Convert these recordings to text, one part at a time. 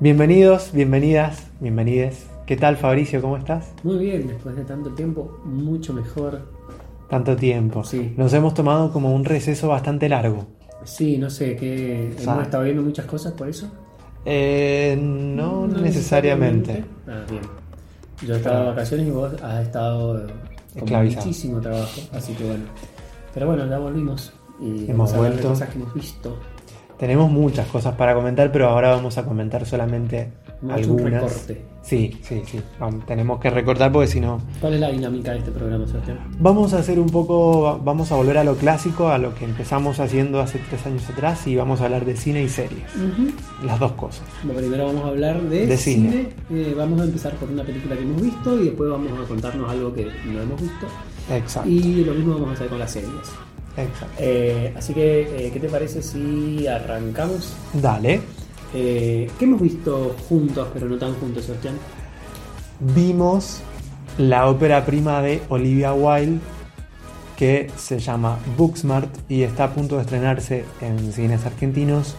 Bienvenidos, bienvenidas, bienvenides. ¿Qué tal Fabricio? ¿Cómo estás? Muy bien, después de tanto tiempo, mucho mejor. Tanto tiempo. Sí. Nos hemos tomado como un receso bastante largo. Sí, no sé, que hemos estado viendo muchas cosas por eso. Eh, no, necesariamente. Ah, bien. Yo he estado de vacaciones y vos has estado con muchísimo trabajo, así que bueno. Pero bueno, ya volvimos y Hemos vuelto. cosas que hemos visto. Tenemos muchas cosas para comentar, pero ahora vamos a comentar solamente un algunas. recorte. Sí, sí, sí. Vamos, tenemos que recortar porque si no. ¿Cuál es la dinámica de este programa, Sebastián? Vamos a hacer un poco. Vamos a volver a lo clásico, a lo que empezamos haciendo hace tres años atrás y vamos a hablar de cine y series. Las dos cosas. Lo primero vamos a hablar de, De cine. Eh, vamos a empezar por una película que hemos visto y después vamos a contarnos algo que no hemos visto. Exacto. Y lo mismo vamos a hacer con las series. Exacto. Eh, así que, eh, ¿qué te parece si arrancamos? Dale. Eh, ¿Qué hemos visto juntos, pero no tan juntos, Sebastián? vimos la ópera prima de Olivia Wilde que se llama Booksmart y está a punto de estrenarse en cines argentinos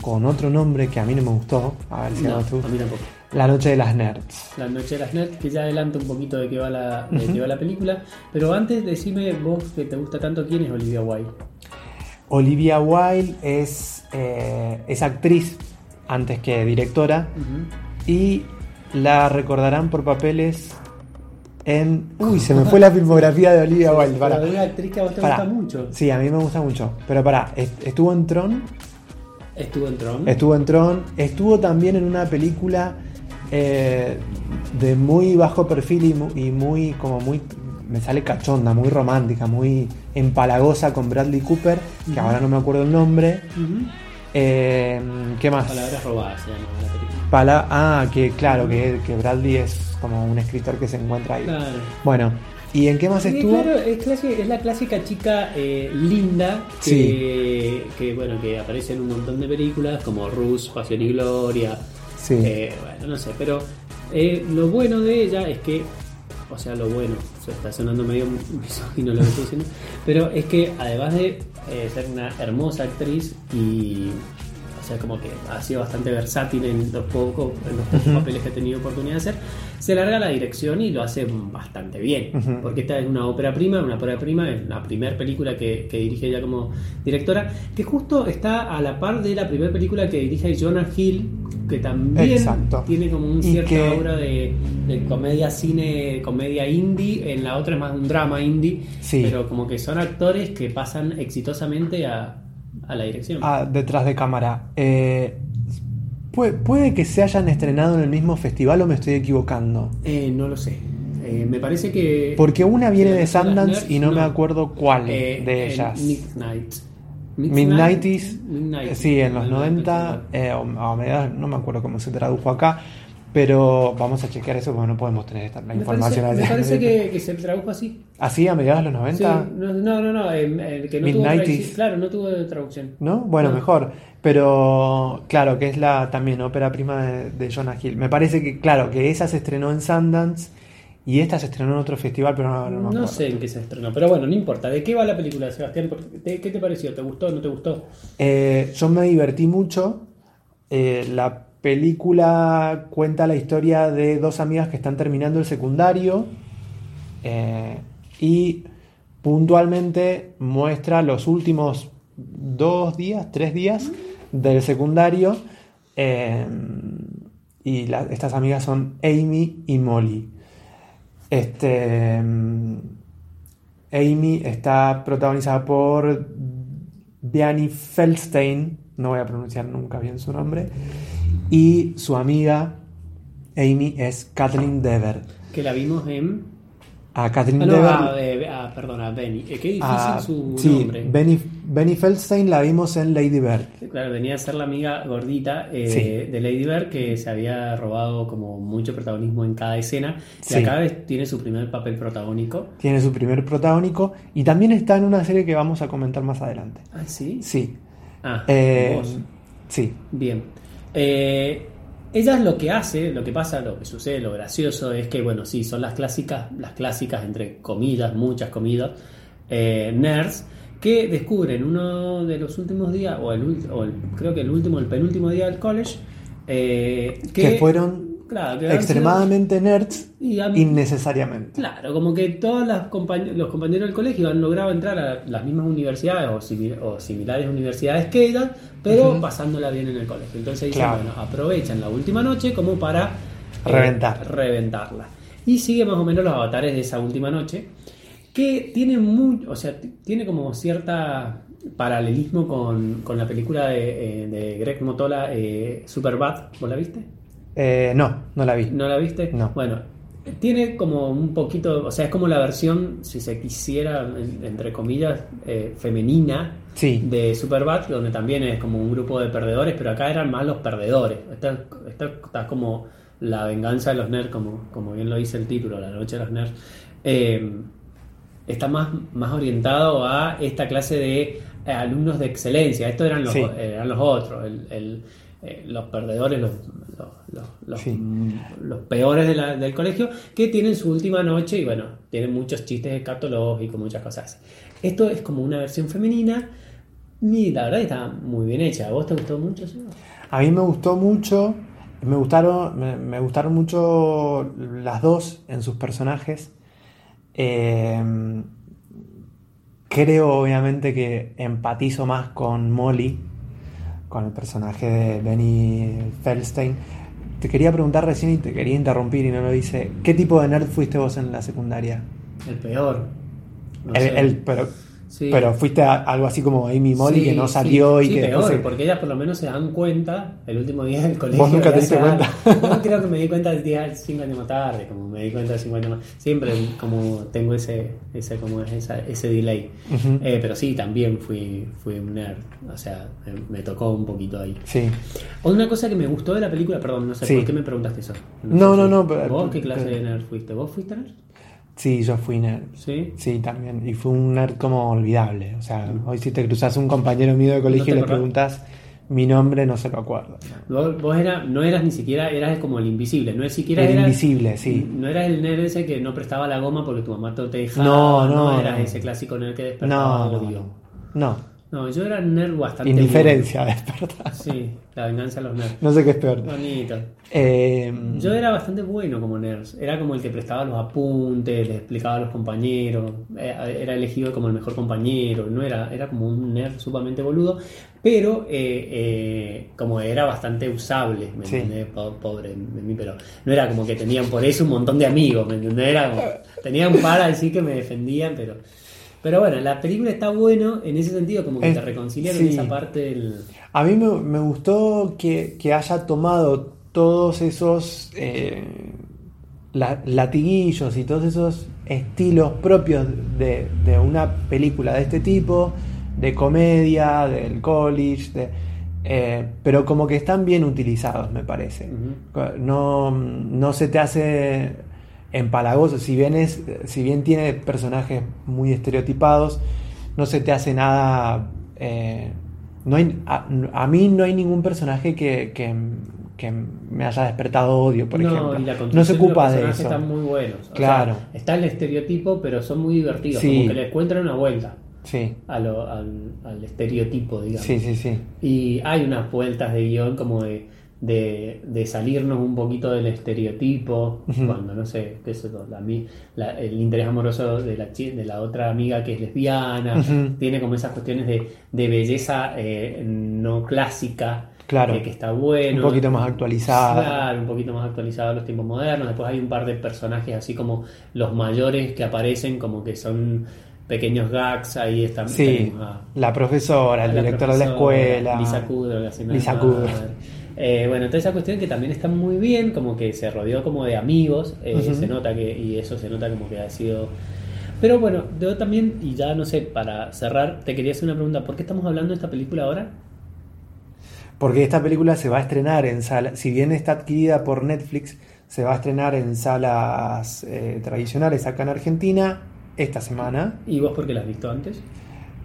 con otro nombre que a mí no me gustó. A ver si No, a vos te gusta. a mí tampoco. La Noche de las Nerds. La Noche de las Nerds, que ya adelanta un poquito de qué va la, de qué va la película. Pero antes, decime vos que te gusta tanto quién es Olivia Wilde. Olivia Wilde es, eh, es actriz antes que directora y la recordarán por papeles en... Uy, se me fue la filmografía de Olivia Wilde. es una actriz que a vos te gusta mucho. Sí, a mí me gusta mucho. Pero pará, est- estuvo en Tron, Estuvo en Tron. estuvo en Tron, estuvo también en una película eh, de muy bajo perfil y mu- y muy, como muy, me sale cachonda, muy romántica, muy empalagosa con Bradley Cooper, que ahora no me acuerdo el nombre. Eh, ¿Qué más? Palabras robadas se llama la película. Pala- ah, que claro, que, que Bradley es como un escritor que se encuentra ahí. Claro. Bueno, ¿y en qué más Sí, estuvo? claro, es, clase- es la clásica chica eh, linda que, que, bueno, que aparece en un montón de películas como Rus, Pasión y Gloria. Eh, bueno, no sé, pero eh, lo bueno de ella es que, o sea, lo bueno, se está sonando medio misógino lo que estoy diciendo, pero es que además de eh, ser una hermosa actriz y, o sea, como que ha sido bastante versátil en los pocos, en los pocos Ujú. papeles que ha tenido oportunidad de hacer, se larga la dirección y lo hace bastante bien, Ujú. porque esta es una ópera prima, una ópera prima, es la primera película que, que dirige ella como directora, que justo está a la par de la primera película que dirige Jonah Hill, que también Exacto. tiene como un cierta que- aura de, de comedia cine, comedia indie, en la otra es más un drama indie, Sí. pero como que son actores que pasan exitosamente a, a la dirección. Ah, detrás de cámara. Eh, puede, puede que se hayan estrenado en el mismo festival o me estoy equivocando. Eh, no lo sé. Eh, me parece que... Porque una viene de Sundance Nerds, y no, me acuerdo cuál Eh, de ellas. Midnight. Midnighties, Midnight. sí, en los 90, eh, o, o no me acuerdo cómo se tradujo acá, pero vamos a chequear eso porque no podemos tener esta, la Me información parece, me allá. parece que, que se tradujo así. ¿Así a mediados de los 90? Sí, no, no, no, no, el que no tuvo. Claro, no tuvo traducción. ¿No? Bueno, No. mejor. Pero claro, que es la también ópera prima de, de Jonah Hill. Me parece que, claro, que esa se estrenó en Sundance y esta se estrenó en otro festival, pero no, no me No, sé en qué se estrenó, pero bueno, no importa. ¿De qué va la película, Sebastián? ¿Por- ¿Qué te pareció? ¿Te gustó? ¿No te gustó? Eh, yo me divertí mucho. Eh, la película cuenta la historia de dos amigas que están terminando el secundario eh, y puntualmente muestra los últimos dos días, tres días del secundario. eh, y la- estas amigas son Amy y Molly. Este, mm, Amy está protagonizada por Diane Feldstein, no voy a pronunciar nunca bien su nombre, y su amiga Amy es Kathleen Dever. Que la vimos en. A Kathleen Ah, no, Dever. ah, eh, ah, perdón, a Benny. Eh, qué difícil a- su sí, nombre. Benny, Benny Feldstein la vimos en Lady Bird. Claro, venía a ser la amiga gordita eh, Sí. de Lady Bird que se había robado como mucho protagonismo en cada escena. Y Sí. acá tiene su primer papel protagónico. Tiene su primer protagónico y también está en una serie que vamos a comentar más adelante. Ah, sí. Sí. Ah, Eh, vos. sí. Bien. Eh, ella es lo que hace, lo que pasa, lo que sucede, lo gracioso es que, bueno, sí, son las clásicas, las clásicas, entre comillas, muchas comidas, eh, nerds, que descubren uno de los últimos días, o, el, o el- creo que el último, el penúltimo día del college, eh, Que, fueron claro, que han extremadamente nerds Y innecesariamente. Claro, como que todos compañ- los compañeros del colegio han logrado entrar a las mismas universidades o, simi- o similares universidades que ellas, pero pasándola bien en el colegio. Entonces dicen, Claro. bueno, aprovechan la última noche como para eh, Reventar. reventarla. Y sigue más o menos los avatares de esa última noche, que tiene muy, o sea, tiene como cierta paralelismo con, con la película de, eh, de Greg Motola, eh, Superbad. ¿Vos la viste? Eh, no, no la vi. ¿No la viste? No. Bueno, tiene como un poquito, o sea, es como la versión, si se quisiera, en- entre comillas, eh, femenina Sí. de Superbad, donde también es como un grupo de perdedores, pero acá eran más los perdedores. Esta, esta está como la venganza de los nerds, como, como bien lo dice el título, La noche de los nerds. Eh, está más, más orientado a esta clase de eh, alumnos de excelencia. Estos eran los, Sí. eran los otros, el- el- eh, los perdedores, los, los, los- los- Sí. los peores de la- del colegio, que tienen su última noche y bueno, tienen muchos chistes escatológicos, muchas cosas así. Esto es como una versión femenina y la verdad está muy bien hecha. ¿A vos te gustó mucho? A mí me gustó mucho, me gustaron, me, me gustaron mucho las dos en sus personajes. Eh, creo obviamente que empatizo más con Molly, con el personaje de Benny Feldstein. Te quería preguntar recién y te quería interrumpir y no lo hice. ¿Qué tipo de nerd fuiste vos en la secundaria? El peor. No El- el- pero, Sí. pero fuiste a- algo así como Amy Molly Sí, que no sí, salió y sí, que peor, después porque ellas por lo menos se dan cuenta el último día del colegio. ¿Vos nunca te diste cuenta? Creo que me di cuenta el día 5 años más tarde, como me di cuenta 5 años más. Siempre como tengo ese, ese, como es esa- ese delay. Eh, pero sí, también fui, fui un nerd. O sea, me, me tocó un poquito ahí. Sí. Una cosa que me gustó de la película, perdón, no sé por qué me preguntaste eso. No, no, no, ¿Vos qué clase de nerd fuiste? ¿Vos fuiste nerd? Sí, yo fui nerd. Sí. Sí, también. Y fue un nerd como olvidable. O sea, hoy si te cruzas un compañero mío de ¿No colegio y le preguntas mi nombre, no se lo acuerdo. Vos, vos era, no eras ni siquiera, eras como el invisible, no es siquiera El eras- invisible, sí. No eras el nerd ese que no prestaba la goma porque tu mamá te te dejaba. No, no, eras no. ese clásico nerd que despertaba No, no, odio. no. No. Yo era un nerd bastante. Indiferencia, despertar. bueno. Sí, la venganza de los nerds. No sé qué es peor. Bonito. Eh, Yo era bastante bueno como nerd. Era como el que prestaba los apuntes, le explicaba a los compañeros. eh, Era elegido como el mejor compañero. No era, era como un nerd sumamente boludo. Pero eh, eh, como era bastante usable, ¿me Sí. entendés? Po- Pobre de mí, pero no era como que tenían por eso un montón de amigos, ¿me entendés? Era como- tenía un par así que me defendían, pero. Pero bueno, la película está bueno en ese sentido, como que Es- te reconcilia sí. con esa parte del. a mí me, me gustó que, que haya tomado todos esos eh, la- latiguillos y todos esos estilos propios de, de una película de este tipo, de comedia, del college, de, eh, pero como que están bien utilizados, me parece. No, no se te hace empalagoso, si bien, es, si bien tiene personajes muy estereotipados, no se te hace nada... eh, no hay, a, a mí no hay ningún personaje que, que, que me haya despertado odio, por no, ejemplo. y la No se ocupa los de personajes eso. Están muy buenos. O Claro. sea, está el estereotipo, pero son muy divertidos. Sí. Como que le encuentran una vuelta Sí, a lo- al, al estereotipo, digamos. sí, sí, sí. Y hay unas vueltas de guion como de, de, de salirnos un poquito del estereotipo. Cuando, no sé, qué sé yo, la, la- el interés amoroso de la, de la otra amiga que es lesbiana. Tiene como esas cuestiones de, de belleza eh, no clásica. Claro. Que, que está bueno. Un poquito más actualizada. Claro, un poquito más actualizado a los tiempos modernos. Después hay un par de personajes así como los mayores que aparecen como que son pequeños gags. Ahí están. Sí, a- la profesora, el director de la escuela. Lisa. Kudrow. Eh, bueno, toda esa cuestión que también está muy bien, como que se rodeó como de amigos, eh, se nota que, y eso se nota como que ha sido... Pero bueno, yo también, y ya no sé, para cerrar, te quería hacer una pregunta, ¿por qué estamos hablando de esta película ahora? Porque esta película se va a estrenar en salas, si bien está adquirida por Netflix, se va a estrenar en salas eh, tradicionales acá en Argentina esta semana, ¿Y vos por qué la has visto antes?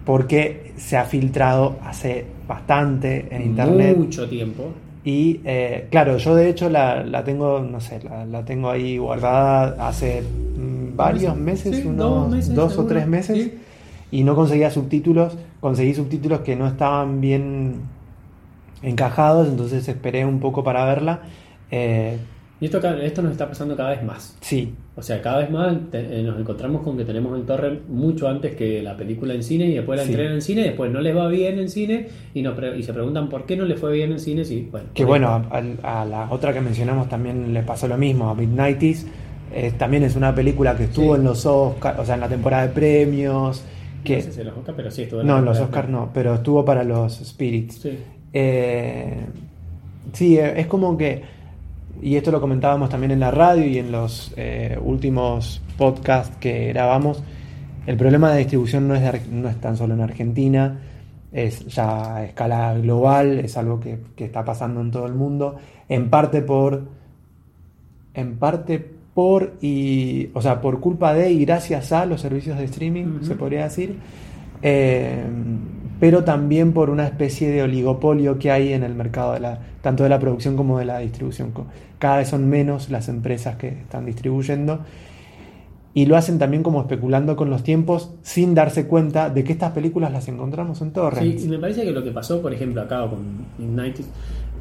porque se ha filtrado hace bastante en internet. Mucho tiempo. Y eh, claro, yo de hecho la, la tengo, no sé, la, la tengo ahí guardada hace mm, varios meses, Sí, unos dos meses, dos o tres meses, Sí. y no conseguía subtítulos, conseguí subtítulos que no estaban bien encajados, entonces esperé un poco para verla. Eh, y esto, esto nos está pasando cada vez más. sí, O sea, cada vez más te- eh, nos encontramos con que tenemos el torrent mucho antes que la película en cine y después la Sí. entregan en cine, después no les va bien en cine y, nos pre- y se preguntan por qué no les fue bien en cine. Sí, bueno, que bueno, a, a la otra que mencionamos también le pasó lo mismo, a Midnighties. eh, también es una película que estuvo Sí. en los Oscars, o sea, en la temporada de premios. Que, No sé si en los Oscars, pero sí estuvo no, en los. Oscars no, pero estuvo para los Spirits. Sí. Eh, sí, eh, es como que, y esto lo comentábamos también en la radio y en los eh, últimos podcasts que grabamos, el problema de distribución no es, de no es tan solo en Argentina, es ya a escala global, es algo que, que está pasando en todo el mundo, en parte por, en parte por, y, o sea, por culpa de y gracias a los servicios de streaming, se podría decir. Eh, pero también por una especie de oligopolio que hay en el mercado de la, tanto de la producción como de la distribución. Cada vez son menos las empresas que están distribuyendo y lo hacen también como especulando con los tiempos sin darse cuenta de que estas películas las encontramos en Sí, torrents. y me parece que lo que pasó, por ejemplo, acá con United,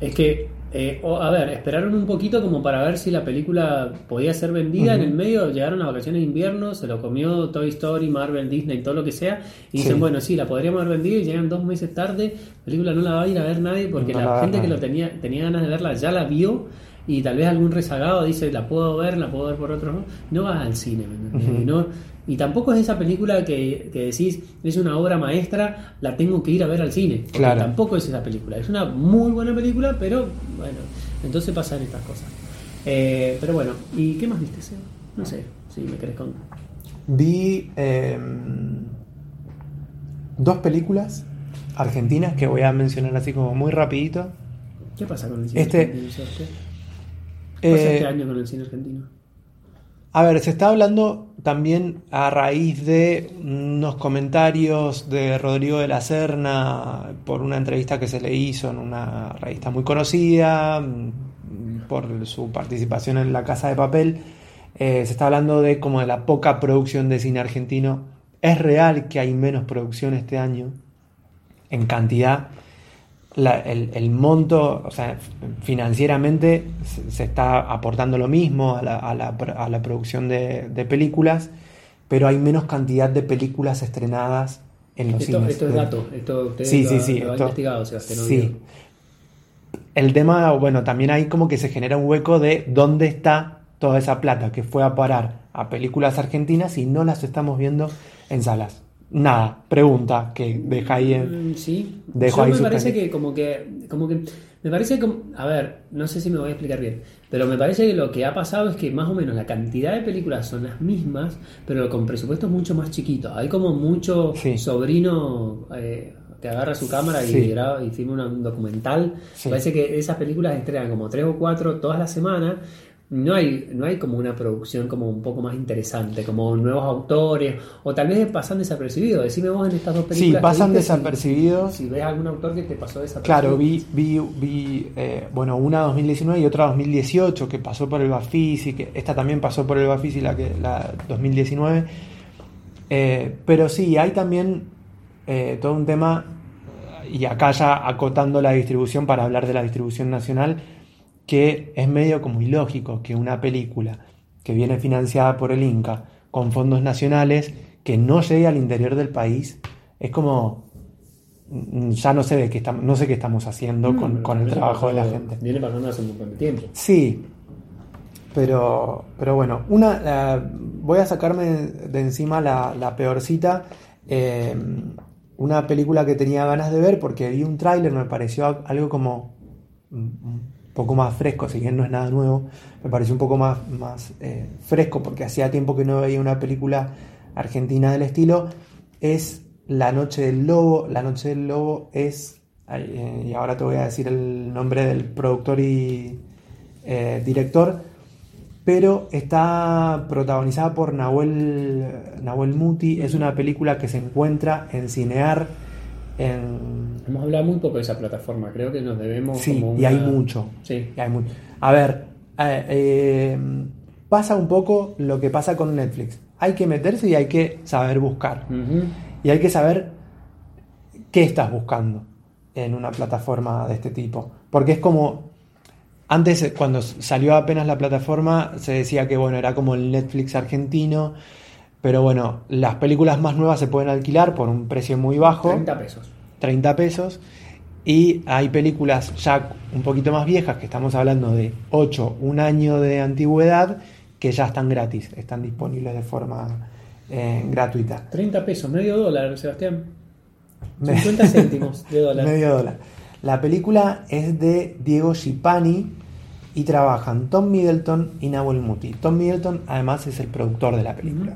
es que, eh, a ver, esperaron un poquito como para ver si la película podía ser vendida. En el medio llegaron las vacaciones de invierno, se lo comió Toy Story, Marvel, Disney, todo lo que sea. Y dicen, bueno, sí, la podríamos haber vendido y llegan dos meses tarde. La película no la va a ir a ver nadie porque No la la gente que lo tenía, tenía ganas de verla ya la vio. Y tal vez algún rezagado dice, la puedo ver, la puedo ver por otro. No, no vas al cine. Ujú. Y no- y tampoco es esa película que, que decís, es una obra maestra, la tengo que ir a ver al cine. Claro. tampoco es esa película. Es una muy buena película, pero bueno, entonces pasan estas cosas. Eh, pero bueno, ¿y qué más viste, Seba? No sé, si me querés contar. Vi eh, dos películas argentinas que voy a mencionar así como muy rapidito. ¿Qué pasa con el cine Este- argentino? ¿Qué pasa Eh, este año con el cine argentino? A ver, se está hablando también a raíz de unos comentarios de Rodrigo de la Serna por una entrevista que se le hizo en una revista muy conocida, mm, por su participación en La Casa de Papel. Eh, se está hablando de como de la poca producción de cine argentino. Es real que hay menos producción este año en cantidad. La- el, el monto, o sea, financieramente se, se está aportando lo mismo a la, a la a la producción de, de películas, pero hay menos cantidad de películas estrenadas en los Esto, cines. esto es dato, esto usted Sí, lo, sí, ha- sí, lo ha esto- investigado, Sebastián. sí. El tema, bueno, también hay como que se genera un hueco de dónde está toda esa plata que fue a parar a películas argentinas y no las estamos viendo en salas. Nada, pregunta que deja ahí en... Mm, Sí, Dejo Yo ahí me parece que como que como que me parece como a ver, no sé si me voy a explicar bien, pero me parece que lo que ha pasado es que más o menos la cantidad de películas son las mismas, pero con presupuestos mucho más chiquitos. Hay como mucho Sí. sobrino eh, que agarra su cámara y graba y filma un documental. Sí. Me parece que esas películas estrenan como tres o cuatro todas las semanas. No hay, no hay como una producción como un poco más interesante, como nuevos autores, o tal vez pasan desapercibidos. Decime vos en estas dos películas. Sí, pasan si- desapercibidos. si ves algún autor que te pasó esa Claro, vi, vi, vi eh, bueno, una 2019 y otra 2018 que pasó por el Bafisi, que esta también pasó por el Bafisi, la, que, la 2019. Eh, pero sí, hay también eh, todo un tema, y acá ya acotando la distribución para hablar de la distribución nacional, que es medio como ilógico que una película que viene financiada por el Inca con fondos nacionales que no llegue al interior del país, es como mm, ya no sé de qué estamos, no sé qué estamos haciendo con, Mm, con el trabajo de la gente. Viene pasando hace un montón de tiempo. Sí, pero, pero bueno, una, eh, voy a sacarme de encima la, la peorcita. eh, una película que tenía ganas de ver porque vi un tráiler, me pareció algo como mm, un poco más fresco, si bien no es nada nuevo, me pareció un poco más, más eh, fresco porque hacía tiempo que no veía una película argentina del estilo. Es La Noche del Lobo. La Noche del Lobo es, eh, y ahora te voy a decir el nombre del productor y eh, director, pero está protagonizada por Nahuel, Nahuel Muti. Es una película que se encuentra en Cinear. En, Hemos hablado muy poco de esa plataforma, creo que nos debemos. sí, como y hay mucho. Sí. y hay mucho. A ver, eh, eh, pasa un poco lo que pasa con Netflix. Hay que meterse y hay que saber buscar. Y hay que saber qué estás buscando. en una plataforma de este tipo. Porque es como. Antes, eh, cuando salió apenas la plataforma, se decía que bueno, era como el Netflix argentino. Pero bueno, las películas más nuevas se pueden alquilar por un precio muy bajo. 30 pesos. 30 pesos. Y hay películas ya un poquito más viejas, que estamos hablando de 8, un año de antigüedad, que ya están gratis, están disponibles de forma eh, gratuita. 30 pesos, medio dólar, Sebastián. 50 céntimos de dólar. Medio dólar. La película es de Diego Schipani y trabajan Tom Middleton y Nahuel Muti. Tom Middleton además es el productor de la película.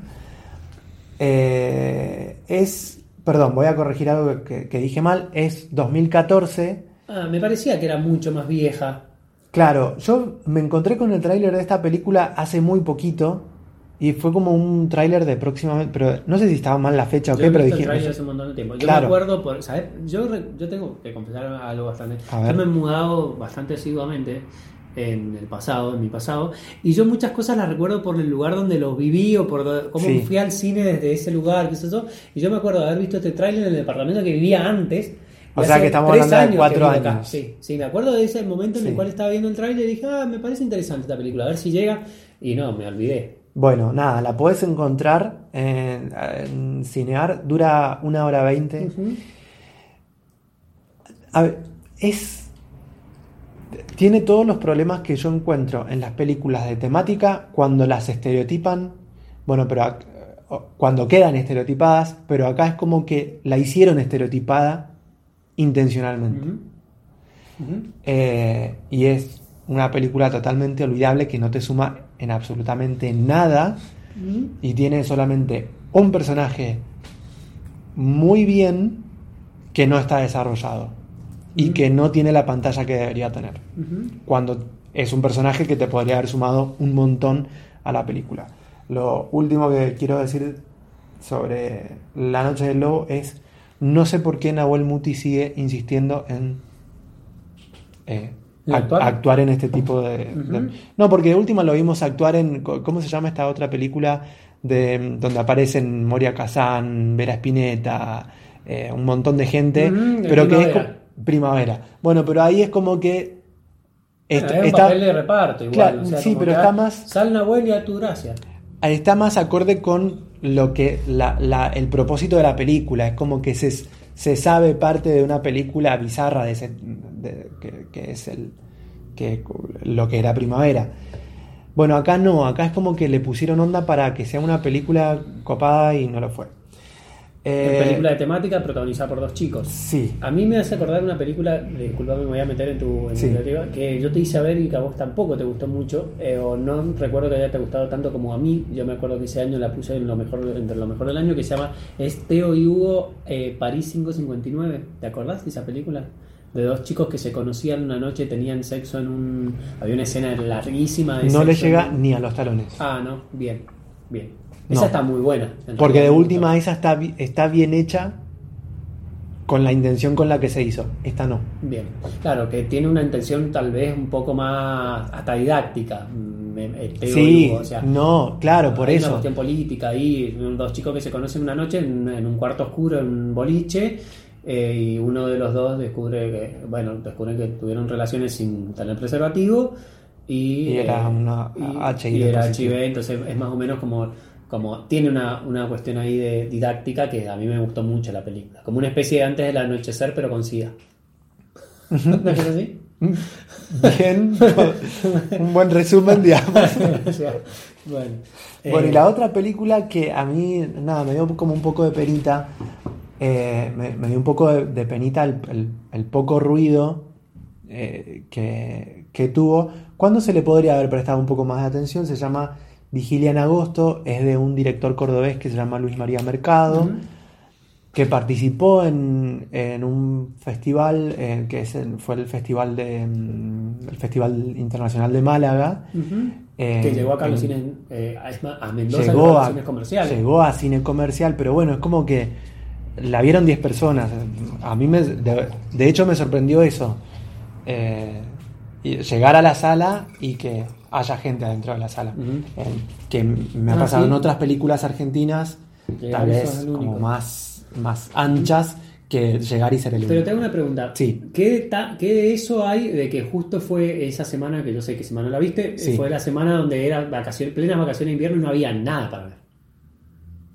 Eh, es, perdón, voy a corregir algo que, que dije mal, es 2014. Ah, me parecía que era mucho más vieja. Claro, yo me encontré con el tráiler de esta película hace muy poquito y fue como un tráiler de próximamente, pero no sé si estaba mal la fecha o Yo qué, he pero visto dije, tráiler hace un montón de tiempo. Yo Claro. me acuerdo, por, ¿sabes? Yo, yo tengo que confesar algo bastante. Yo me he mudado bastante asiduamente en el pasado, en mi pasado, y yo muchas cosas las recuerdo por el lugar donde lo viví o por cómo Sí. fui al cine desde ese lugar, qué sé yo. Y yo me acuerdo de haber visto este tráiler en el departamento que vivía antes. O sea que estamos hablando de que cuatro acá. años. Sí, sí, me acuerdo de ese momento en el cual estaba viendo el tráiler y dije, ah, me parece interesante esta película, a ver si llega. Y no, me olvidé. Bueno, nada, la podés encontrar en, en Cinear, dura una hora veinte. A ver, es. Tiene todos los problemas que yo encuentro en las películas de temática cuando las estereotipan. Bueno, pero cuando quedan estereotipadas, pero acá es como que la hicieron estereotipada intencionalmente. Eh, y es una película totalmente olvidable que no te suma en absolutamente nada y tiene solamente un personaje muy bien que no está desarrollado y que no tiene la pantalla que debería tener. Cuando es un personaje que te podría haber sumado un montón a la película. Lo último que quiero decir sobre La Noche del Lobo es no sé por qué Nahuel Muti sigue insistiendo en eh, ¿En ac- actuar? actuar en este tipo de, No, porque de última lo vimos actuar en... ¿Cómo se llama esta otra película? De, donde aparecen Moria Kazan, Vera Spinetta, eh, un montón de gente, pero que es Primavera. Bueno, pero ahí es como que... est- Bueno, un está, papel de reparto igual. Claro, o sea, sí, pero está ah, más- Sal Nahuel y a tu gracia. está más acorde con lo que la- la- el propósito de la película. Es como que se, se sabe parte de una película bizarra de ese, de- que, que es el que lo que era primavera. Bueno, acá no, acá es como que le pusieron onda para que sea una película copada y no lo fue. Eh, película de temática protagonizada por dos chicos. Sí, A mí me hace acordar una película, disculpame, me voy a meter en tu en Sí. iniciativa, que yo te hice ver y que a vos tampoco te gustó mucho, eh, o no recuerdo que haya te gustado tanto como a mí. Yo me acuerdo que ese año la puse en lo mejor, entre lo mejor del año, que se llama Es Teo y Hugo eh, París 559. ¿Te acordás de esa película? De dos chicos que se conocían una noche, tenían sexo en un. Había una escena larguísima de no le sexo llega en un- ni a los talones. Ah, no, bien, bien. No. Esa está muy buena. en Porque de última esa está, está bien hecha con la intención con la que se hizo. Esta no. Bien, claro, que tiene una intención tal vez un poco más hasta didáctica. me- y Sí, Hugo, o sea, no, claro, por hay eso. Una cuestión política ahí, dos chicos que se conocen una noche en, en un cuarto oscuro, en un boliche, eh, y uno de los dos descubre que, bueno, descubre que tuvieron relaciones sin tener preservativo y, Y era eh, una y- HIV y era. HIV, entonces es más o menos como, como tiene una, una cuestión ahí de didáctica que a mí me gustó mucho la película, como una especie de antes del anochecer pero con SIDA. ¿No es así? Bien, un buen resumen, digamos. Bueno, Bueno, y eh, la otra película que a mí, nada, me dio como un poco de penita, eh, me, me dio un poco de, de penita el, el- el poco ruido eh, que, que tuvo. ¿Cuándo se le podría haber prestado un poco más de atención? Se llama Vigilia en Agosto, es de un director cordobés que se llama Luis María Mercado. Que participó en, en un festival eh, que es fue el festival de mm, el festival internacional de Málaga eh, que llegó acá a los en- cines, eh, a, Mendoza llegó a a, cines comerciales. llegó a cine comercial pero bueno es como que la vieron 10 personas a mí me de, de hecho me sorprendió eso eh, llegar a la sala y que haya gente adentro de la sala. Eh, que me ha Ah, pasado ¿sí? en otras películas argentinas Que tal vez como más, más anchas que llegar y ser el Pero único. te hago una pregunta. Sí. ¿Qué, qué de eso hay de que justo fue esa semana, que yo sé que semana la viste, Sí. fue la semana donde era vacaciones, plenas vacaciones de invierno y no había nada para ver?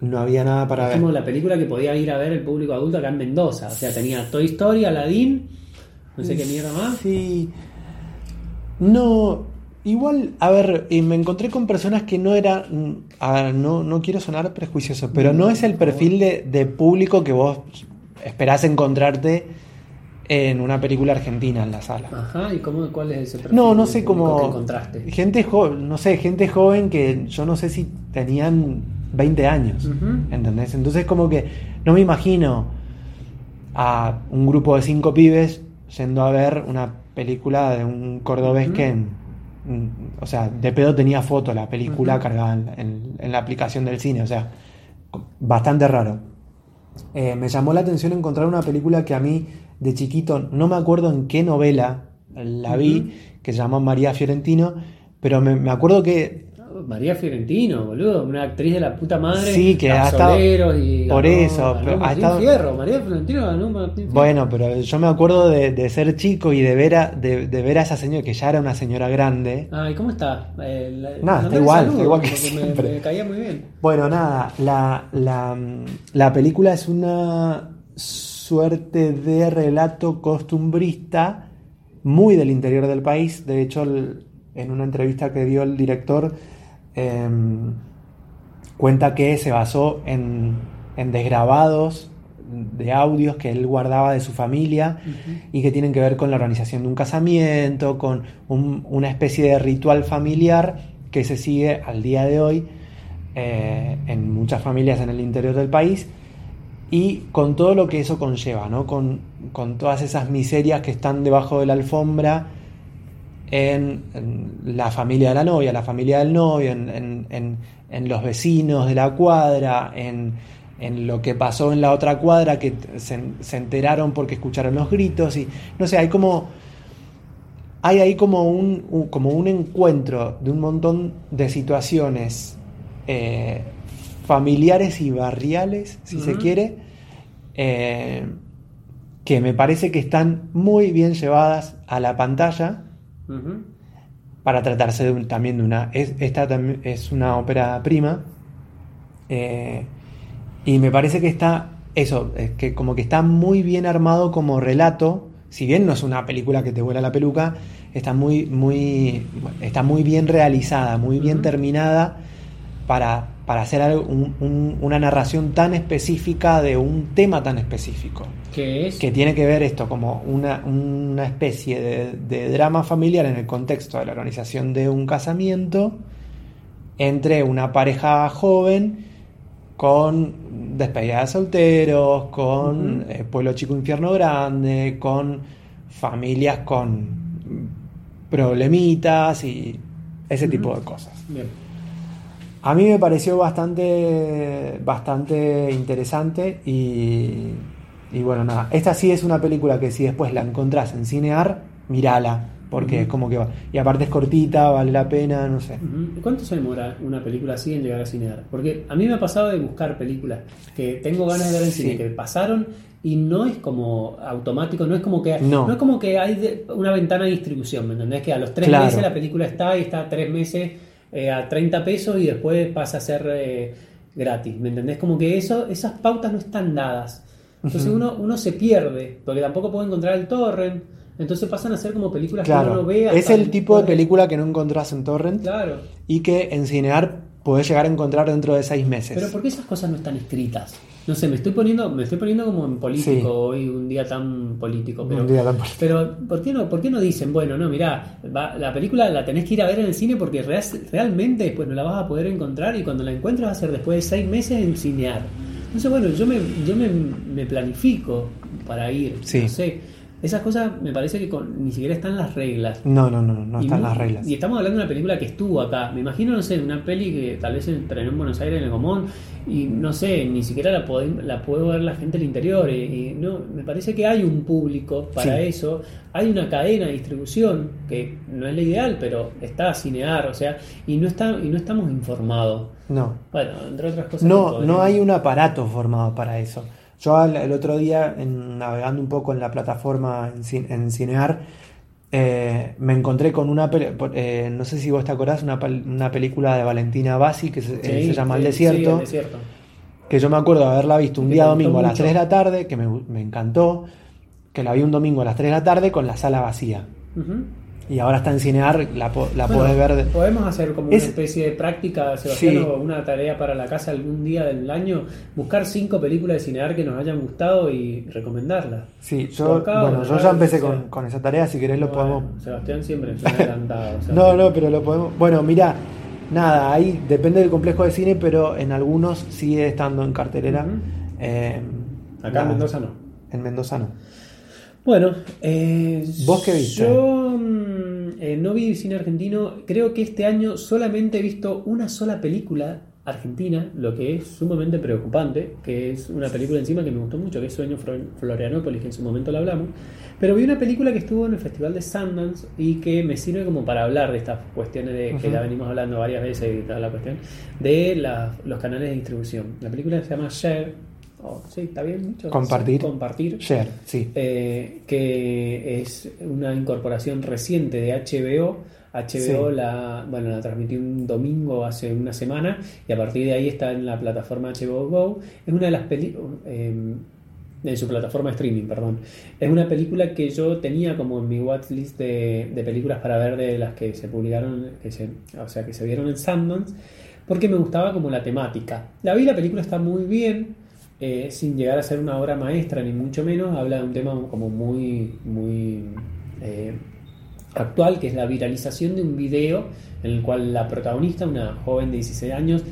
No había nada para Es ver. como la película que podía ir a ver el público adulto acá en Mendoza. O sea, tenía Toy Story, Aladdin, no sé qué mierda más. Sí. No, igual, a ver, y me encontré con personas que no eran, ver, no, no quiero sonar prejuicioso, pero no es el perfil de, de público que vos esperás encontrarte en una película argentina en la sala. Ajá, ¿y cómo, cuál es ese perfil No, no sé cómo. encontraste? Gente joven, no sé, gente joven que yo no sé si tenían 20 años. Ujú. ¿Entendés? Entonces, como que no me imagino a un grupo de cinco pibes yendo a ver una película de un cordobés que, en- o sea, de pedo tenía foto la película cargada en, en- en la aplicación del cine, o sea, bastante raro. Eh, me llamó la atención encontrar una película que a mí de chiquito, no me acuerdo en qué novela la vi, que se llama María Fiorentino, pero me, me acuerdo que María Fiorentino, boludo, una actriz de la puta madre. Sí, que ha estado- y por ganó- eso, ganó pero ha estado- Fierro. María Fiorentino ganó un Martín Fierro. Bueno, pero yo me acuerdo de, de ser chico y de ver a, de, de ver a esa señora, que ya era una señora grande. Ay, ¿cómo está? Eh, la- Nada, está igual, está igual que me- siempre. Me, caía muy bien. Bueno, nada, la, la, la película es una suerte de relato costumbrista muy del interior del país. De hecho, el- en una entrevista que dio el director, em, cuenta que se basó en, en desgrabados de audios que él guardaba de su familia y que tienen que ver con la organización de un casamiento, con un- una especie de ritual familiar que se sigue al día de hoy eh, en muchas familias en el interior del país y con todo lo que eso conlleva, ¿no? con, con todas esas miserias que están debajo de la alfombra en, en la familia de la novia, la familia del novio, en, en- en- los vecinos de la cuadra, en, en lo que pasó en la otra cuadra que se, se enteraron porque escucharon los gritos y no sé, hay como hay ahí como un, un- como un encuentro de un montón de situaciones eh, familiares y barriales, si se quiere, eh, que me parece que están muy bien llevadas a la pantalla Para tratarse de un- también de una... Es, esta también es una ópera prima eh, y me parece que está... Eso, es que como que está muy bien armado como relato, si bien no es una película que te vuela la peluca, está muy, muy, está muy bien realizada, muy bien terminada para, para hacer algo- un- un- una narración tan específica de un tema tan específico ¿Qué es? que tiene que ver esto como una, una especie de, de drama familiar en el contexto de la organización de un casamiento entre una pareja joven con despedida de solteros, con eh, pueblo chico infierno grande, con familias con problemitas y ese tipo de cosas. Bien. A mí me pareció bastante, bastante interesante y, y bueno, nada. Esta sí es una película que si después la encontrás en Cinear, mirala, porque es como que va. Y aparte es cortita, vale la pena, no sé. ¿Cuánto se demora una película así en llegar a cinear? Porque a mí me ha pasado de buscar películas que tengo ganas de ver en cine, Sí. que pasaron y no es como automático, no es como que No. es como que hay de- una ventana de distribución, ¿me entendés? Que a los tres Claro. meses la película está y está tres meses eh, a 30 pesos y después pasa a ser eh, gratis, ¿me entendés? Como que eso, esas pautas no están dadas. Entonces uno, uno se pierde, porque tampoco puede encontrar el torrent. Entonces pasan a ser como películas que uno no ve. es el tipo de película que no encontrás en Torrent Claro. y que en Cinear podés llegar a encontrar dentro de seis meses. Pero ¿por qué esas cosas no están escritas? No sé, me estoy poniendo, me estoy poniendo como en político Sí. hoy, un día tan político. Pero, Un día tan político. pero ¿por qué no, por qué no dicen, bueno, no, mirá, va- la película la tenés que ir a ver en el cine porque real- realmente después no la vas a poder encontrar y cuando la encuentres va a ser después de seis meses en cinear. Entonces, bueno, yo me, yo me, me planifico para ir. Sí. No sé. Esas cosas me parece que con- ni siquiera están las reglas. No, no, no, no Y están las reglas. Y estamos hablando de una película que estuvo acá. Me imagino, no sé, una peli que tal vez se estrenó en Buenos Aires en el Gomón y no sé, ni siquiera la, puede, la puede ver la gente del interior. Y, y no, me parece que hay un público para Sí. eso. Hay una cadena de distribución que no es la ideal, pero está a cinear, o sea, y no, está, y no estamos informados. No. Bueno, entre otras cosas. No, no hay un aparato formado para eso. Yo el otro día, en- navegando un poco en la plataforma en, Cin- en Cinear, eh, me encontré con una, eh, no sé si vos te acordás, una, una película de Valentina Bassi que se, eh, se llama El Desierto, sí, El desierto. que yo me acuerdo de haberla visto un día domingo a las mucho. 3 de la tarde, que me, me encantó, que la vi un domingo a las 3 de la tarde con la sala vacía. Y ahora está en Cinear, la, la Bueno, podés ver... de- Podemos hacer como Es- una especie de práctica, Sebastián, Sí. una tarea para la casa algún día del año, buscar cinco películas de cinear que nos hayan gustado y recomendarlas. Sí, yo, bueno, yo ya empecé con, con esa tarea, si querés lo podemos... Sebastián siempre es un adelantado. o sea, No, no, pero lo podemos... Bueno, mira, nada, ahí depende del complejo de cine, pero en algunos sigue estando en cartelera. Eh, Acá en Mendoza no. En Mendoza no. Bueno, eh, ¿Vos qué viste? Yo mm, eh, no vi cine argentino. Creo que este año solamente he visto una sola película argentina, lo que es sumamente preocupante, que es una película encima que me gustó mucho, que es Sueño Florianópolis, que en su momento la hablamos. Pero vi una película que estuvo en el Festival de Sundance y que me sirve como para hablar de estas cuestiones de, que Ujú. ya venimos hablando varias veces y toda la cuestión, de la- los canales de distribución. La película se llama Share, oh, sí, está bien dicho. Compartir. Compartir. Share, sí. Eh, que es una incorporación reciente de HBO. HBO Sí. la, bueno, la transmitió un domingo hace una semana y a partir de ahí está en la plataforma HBO Go. Es una de las películas, en su plataforma de streaming, perdón. Es una película que yo tenía como en mi watchlist de, de películas para ver de las que se publicaron, que se, o sea, que se vieron en Sundance, porque me gustaba como la temática. La vi, la película está muy bien, eh, sin llegar a ser una obra maestra, ni mucho menos, habla de un tema como muy, muy eh, actual, que es la viralización de un video en el cual la protagonista, una joven de 16 años,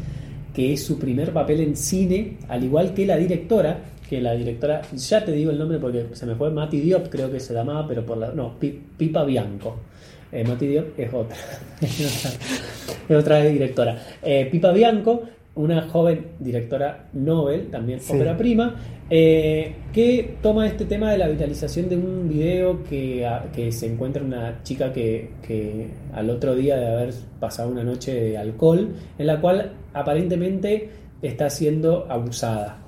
que es su primer papel en cine, al igual que la directora, que la directora, ya te digo el nombre porque se me fue, Mati Diop creo que se llamaba, pero por la... No, Pi- Pipa Bianco. Eh, Mati Diop es otra, es otra directora. Eh, Pipa Bianco, una joven directora Nobel, también Sí. ópera prima, eh, que toma este tema de la viralización de un video que, a- que se encuentra una chica que, que al otro día de haber pasado una noche de alcohol, en la cual aparentemente está siendo abusada.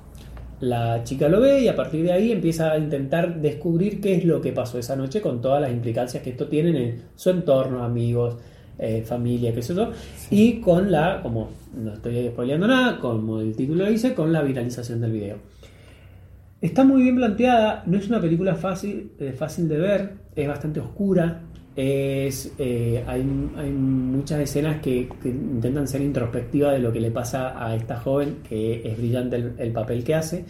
La chica lo ve y a partir de ahí empieza a intentar descubrir qué es lo que pasó esa noche con todas las implicancias que esto tiene en su entorno, amigos, eh, familia, qué sé yo, y con la, como no estoy spoileando nada, como el título dice, con la viralización del video. Está muy bien planteada, no es una película fácil, eh, fácil de ver, es bastante oscura, es, eh, hay, hay muchas escenas que, que intentan ser introspectivas de lo que le pasa a esta joven, que es brillante el, el papel que hace.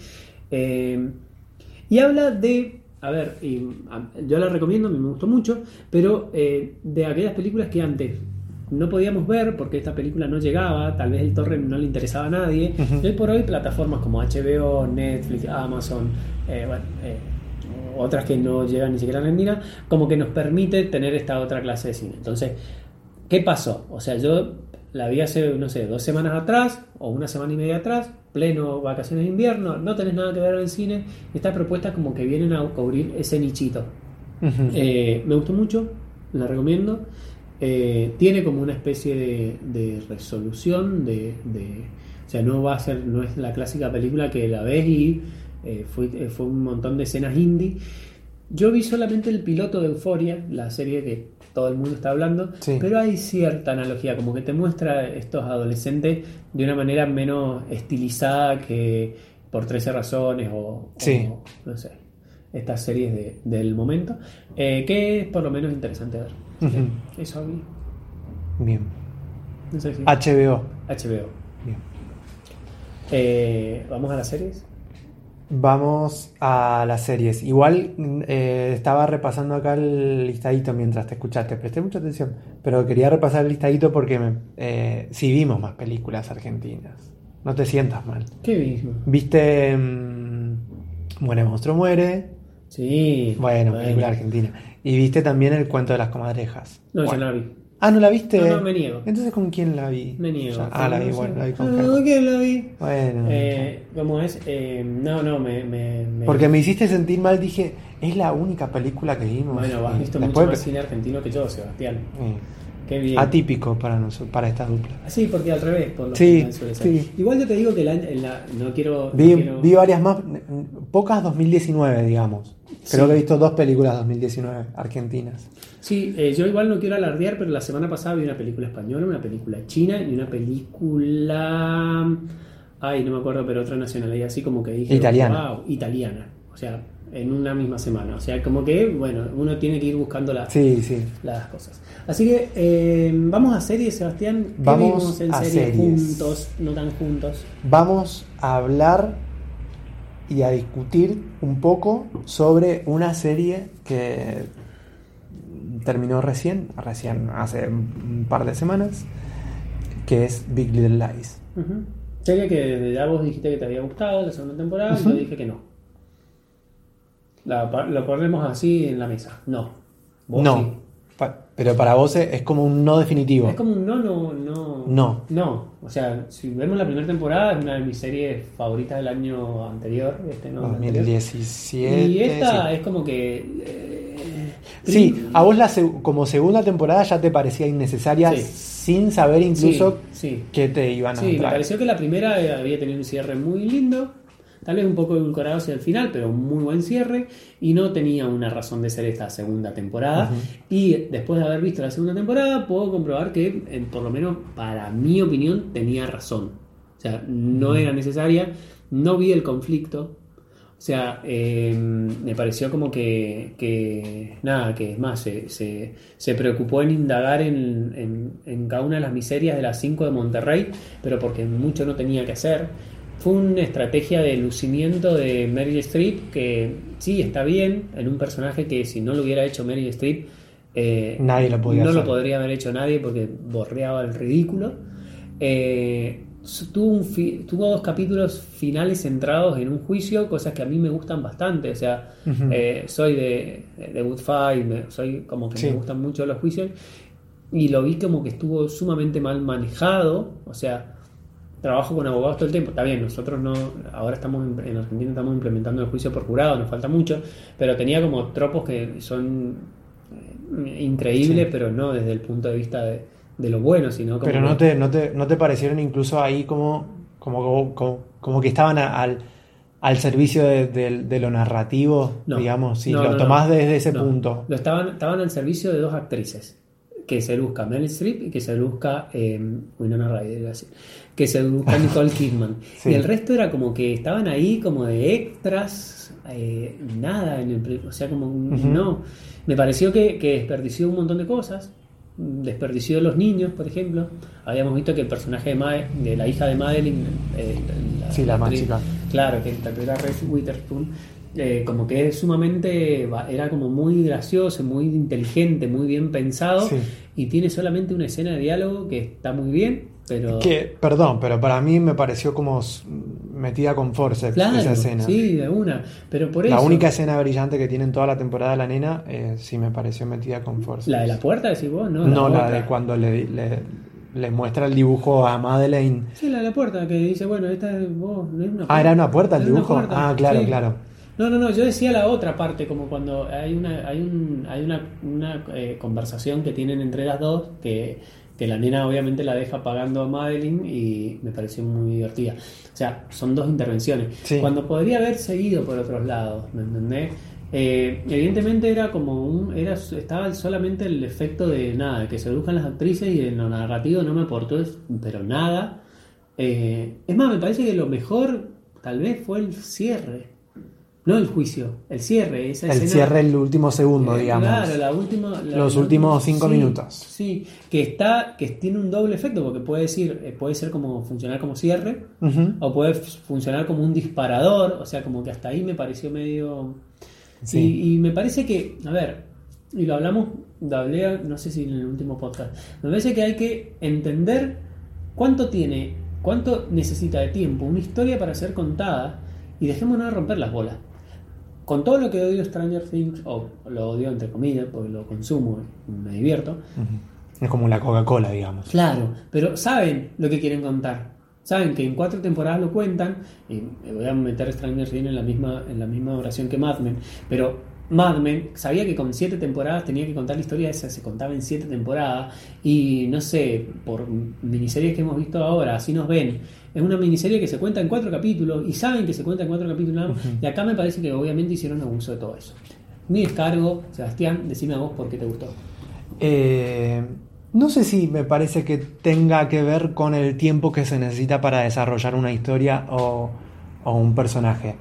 Y habla de, a ver, y, a- yo la recomiendo, a mí me gustó mucho, pero eh, de aquellas películas que antes no podíamos ver porque esta película no llegaba, tal vez el torrent no le interesaba a nadie. Y hoy por hoy plataformas como HBO, Netflix, Amazon, eh, bueno, eh, otras que no llegan ni siquiera a Argentina, como que nos permite tener esta otra clase de cine. Entonces, ¿qué pasó? O sea, yo la vi hace, no sé, dos semanas atrás o una semana y media atrás, pleno vacaciones de invierno, no tenés nada que ver en el cine, estas propuestas como que vienen a cubrir ese nichito. Eh, me gustó mucho, la recomiendo. Eh, tiene como una especie de, de resolución, de, de- o sea, no va a ser, no es la clásica película que la ves y eh, fue, fue un montón de escenas indie. Yo vi solamente el piloto de Euforia, la serie que todo el mundo está hablando, Sí. pero hay cierta analogía, como que te muestra estos adolescentes de una manera menos estilizada que por 13 razones o, no sé, estas series de- del momento, eh, que es por lo menos interesante ver. Eso vi. Bien. No sé si- HBO. HBO. Bien. Eh, Vamos a las series. Vamos a las series. Igual eh, estaba repasando acá el listadito mientras te escuchaste. Presté mucha atención. Pero quería repasar el listadito porque me, eh, sí vimos más películas argentinas. No te sientas mal. ¿Qué mismo? ¿Viste mm, Muere Monstruo Muere? Sí. Bueno, película argentina. Y viste también El Cuento de las Comadrejas. No, Bueno. yo no la vi. Ah, ¿no la viste? No, no, me niego. Entonces, ¿con quién la vi? Me niego. Ya- Ah, la vi, bueno, la vi con No. ¿quién la vi? Bueno. Eh, ¿Cómo es? Eh, no, no, me, me, me- Porque me hiciste sentir mal, dije, es la única película que vimos. Bueno, has visto mucho más cine argentino que yo, Sebastián. Sí. Qué bien. atípico para nosotros, para esta dupla. Sí, porque al revés, por lo Sí, suele ser. sí. Igual yo te digo que la, en la- no quiero. no Vi, quiero- vi varias más, pocas 2019, digamos. Creo Sí. que he visto dos películas 2019 argentinas. Sí, eh, yo igual no quiero alardear, pero la semana pasada vi una película española, una película china y una película. Ay, no me acuerdo, pero otra nacionalidad, así como que dije. Italiana. "Wow", italiana. O sea, en una misma semana. O sea, como que, bueno, uno tiene que ir buscando la- Sí, sí. las cosas. Así que eh, vamos a series, Sebastián. ¿Qué Vamos vimos en a series series. juntos, no tan juntos? Vamos a hablar y a discutir un poco sobre una serie que terminó recién, recién hace un par de semanas, que es Big Little Lies. Ujú. Serie que ya vos dijiste que te había gustado la segunda temporada, y yo dije que no. La, lo ponemos así en la mesa. No. Vos no, sí. pa- pero para vos es como un no definitivo. Es como un no, no, no. No. No. O sea, si vemos la primera temporada, es una de mis series favoritas del año anterior. Este, no, el anterior. 2017. Y esta sí. es como que. eh, Sí, a vos la seg- como segunda temporada ya te parecía innecesaria Sí. sin saber incluso que te iban a Sí, me pareció que la primera había tenido un cierre muy lindo, tal vez un poco edulcorado hacia el final, pero muy buen cierre, y no tenía una razón de ser esta segunda temporada. Y después de haber visto la segunda temporada, puedo comprobar que, en- por lo menos para mi opinión, tenía razón. O sea, no era necesaria, no vi el conflicto. O sea, eh, me pareció como que, que nada, que es más, se, se- se preocupó en indagar en, en- en cada una de las miserias de las cinco de Monterrey, pero porque mucho no tenía que hacer. Fue una estrategia de lucimiento de Meryl Streep que sí está bien en un personaje que si no lo hubiera hecho Meryl Streep, eh, Nadie lo podía no lo podría haber hecho nadie porque borreaba el ridículo. Eh, tuvo, un fi- tuvo dos capítulos finales centrados en un juicio, cosas que a mí me gustan bastante. O sea, eh, soy de, de Good Fight, me- soy como que Sí. me gustan mucho los juicios. Y lo vi como que estuvo sumamente mal manejado. O sea, trabajo con abogados todo el tiempo. Está bien, nosotros no, ahora estamos en, en Argentina estamos implementando el juicio por jurado, nos falta mucho, pero tenía como tropos que son eh, increíbles, Sí. pero no desde el punto de vista de, de lo bueno, sino como Pero no te, no te, no te parecieron incluso ahí como, como, como, como que estaban a- al, al servicio de, de- de lo narrativo, No. digamos, si No, lo tomás desde ese punto. Lo estaban, estaban al servicio de dos actrices. Que se busca Meryl Streep y que se busca eh, Winona Ryder, que se busca Nicole Kidman. Sí. Y el resto era como que estaban ahí como de extras, eh, nada, en el, o sea, como no. Me pareció que, que desperdició un montón de cosas. Desperdició de los niños, por ejemplo. Habíamos visto que el personaje de, Ma- de la hija de Madeline, eh, Sí, la más actriz- chica. Claro, que interpreta a Reese Witherspoon, eh, como que es sumamente, era como muy gracioso, muy inteligente, muy bien pensado, Sí. y tiene solamente una escena de diálogo que está muy bien, pero... Que, perdón, pero para mí me pareció como metida con Claro, esa escena. sí, de una, pero por la eso... única escena brillante que tiene en toda la temporada la nena, eh, sí me pareció metida con forceps. ¿La de la puerta decís vos? No, No, la de cuando le, le, le muestra el dibujo a Madeleine. Sí, la de la puerta, que dice, bueno, esta es vos, no es una Ah, ¿era una puerta el dibujo? puerta, Ah, claro, sí. claro. No, no, no, yo decía la otra parte, como cuando hay una, hay un, hay una, una eh, conversación que tienen entre las dos, que, que la nena obviamente la deja pagando a Madeline y me pareció muy divertida. O sea, son dos intervenciones. Sí. Cuando podría haber seguido por otros lados, ¿me entendés? Eh, evidentemente era como un, era, estaba solamente el efecto de nada, que se buscan las actrices y en lo narrativo no me aportó pero nada. Eh, es más, me parece que lo mejor tal vez fue el cierre. No el juicio, el cierre. Esa El escena- cierre el último segundo, Eh, digamos. Claro, la última, la- Los la últimos última- cinco sí, minutos. Sí, que está, que tiene un doble efecto, porque puede decir, eh, puede ser como funcionar como cierre, o puede funcionar como un disparador, o sea, como que hasta ahí me pareció medio. Sí. Y, y me parece que, a ver, y lo hablamos, lo hablé, no sé si en el último podcast, me parece que hay que entender cuánto tiene, cuánto necesita de tiempo una historia para ser contada y dejémonos de romper las bolas. Con todo lo que odio Stranger Things, o lo odio entre comillas, porque lo consumo me divierto. Es como la Coca-Cola, digamos. Claro, pero saben lo que quieren contar. Saben que en cuatro temporadas lo cuentan, y voy a meter Stranger Things en la misma, en la misma oración que Mad Men, pero Mad Men, sabía que con siete temporadas tenía que contar la historia esa, se contaba en siete temporadas, y no sé, por miniseries que hemos visto ahora, así nos ven, es una miniserie que se cuenta en cuatro capítulos, y saben que se cuenta en cuatro capítulos, y acá me parece que obviamente hicieron abuso de todo eso. Mi descargo, Sebastián, decime a vos por qué te gustó. Eh, no sé si me parece que tenga que ver con el tiempo que se necesita para desarrollar una historia o, o un personaje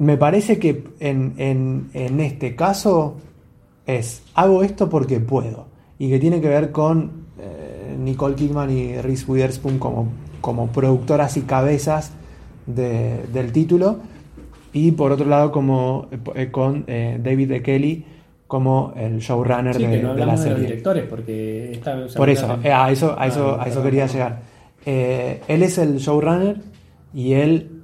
me parece que en, este caso es, hago esto porque puedo. Y que tiene que ver con eh, Nicole Kidman y Reese Witherspoon como, como productoras y cabezas del título. Y por otro lado, como eh, con eh, David E. Kelly como el showrunner de, la serie. De directores, porque por eso, a eso, a eso, ah, a eso quería llegar. él es el showrunner y él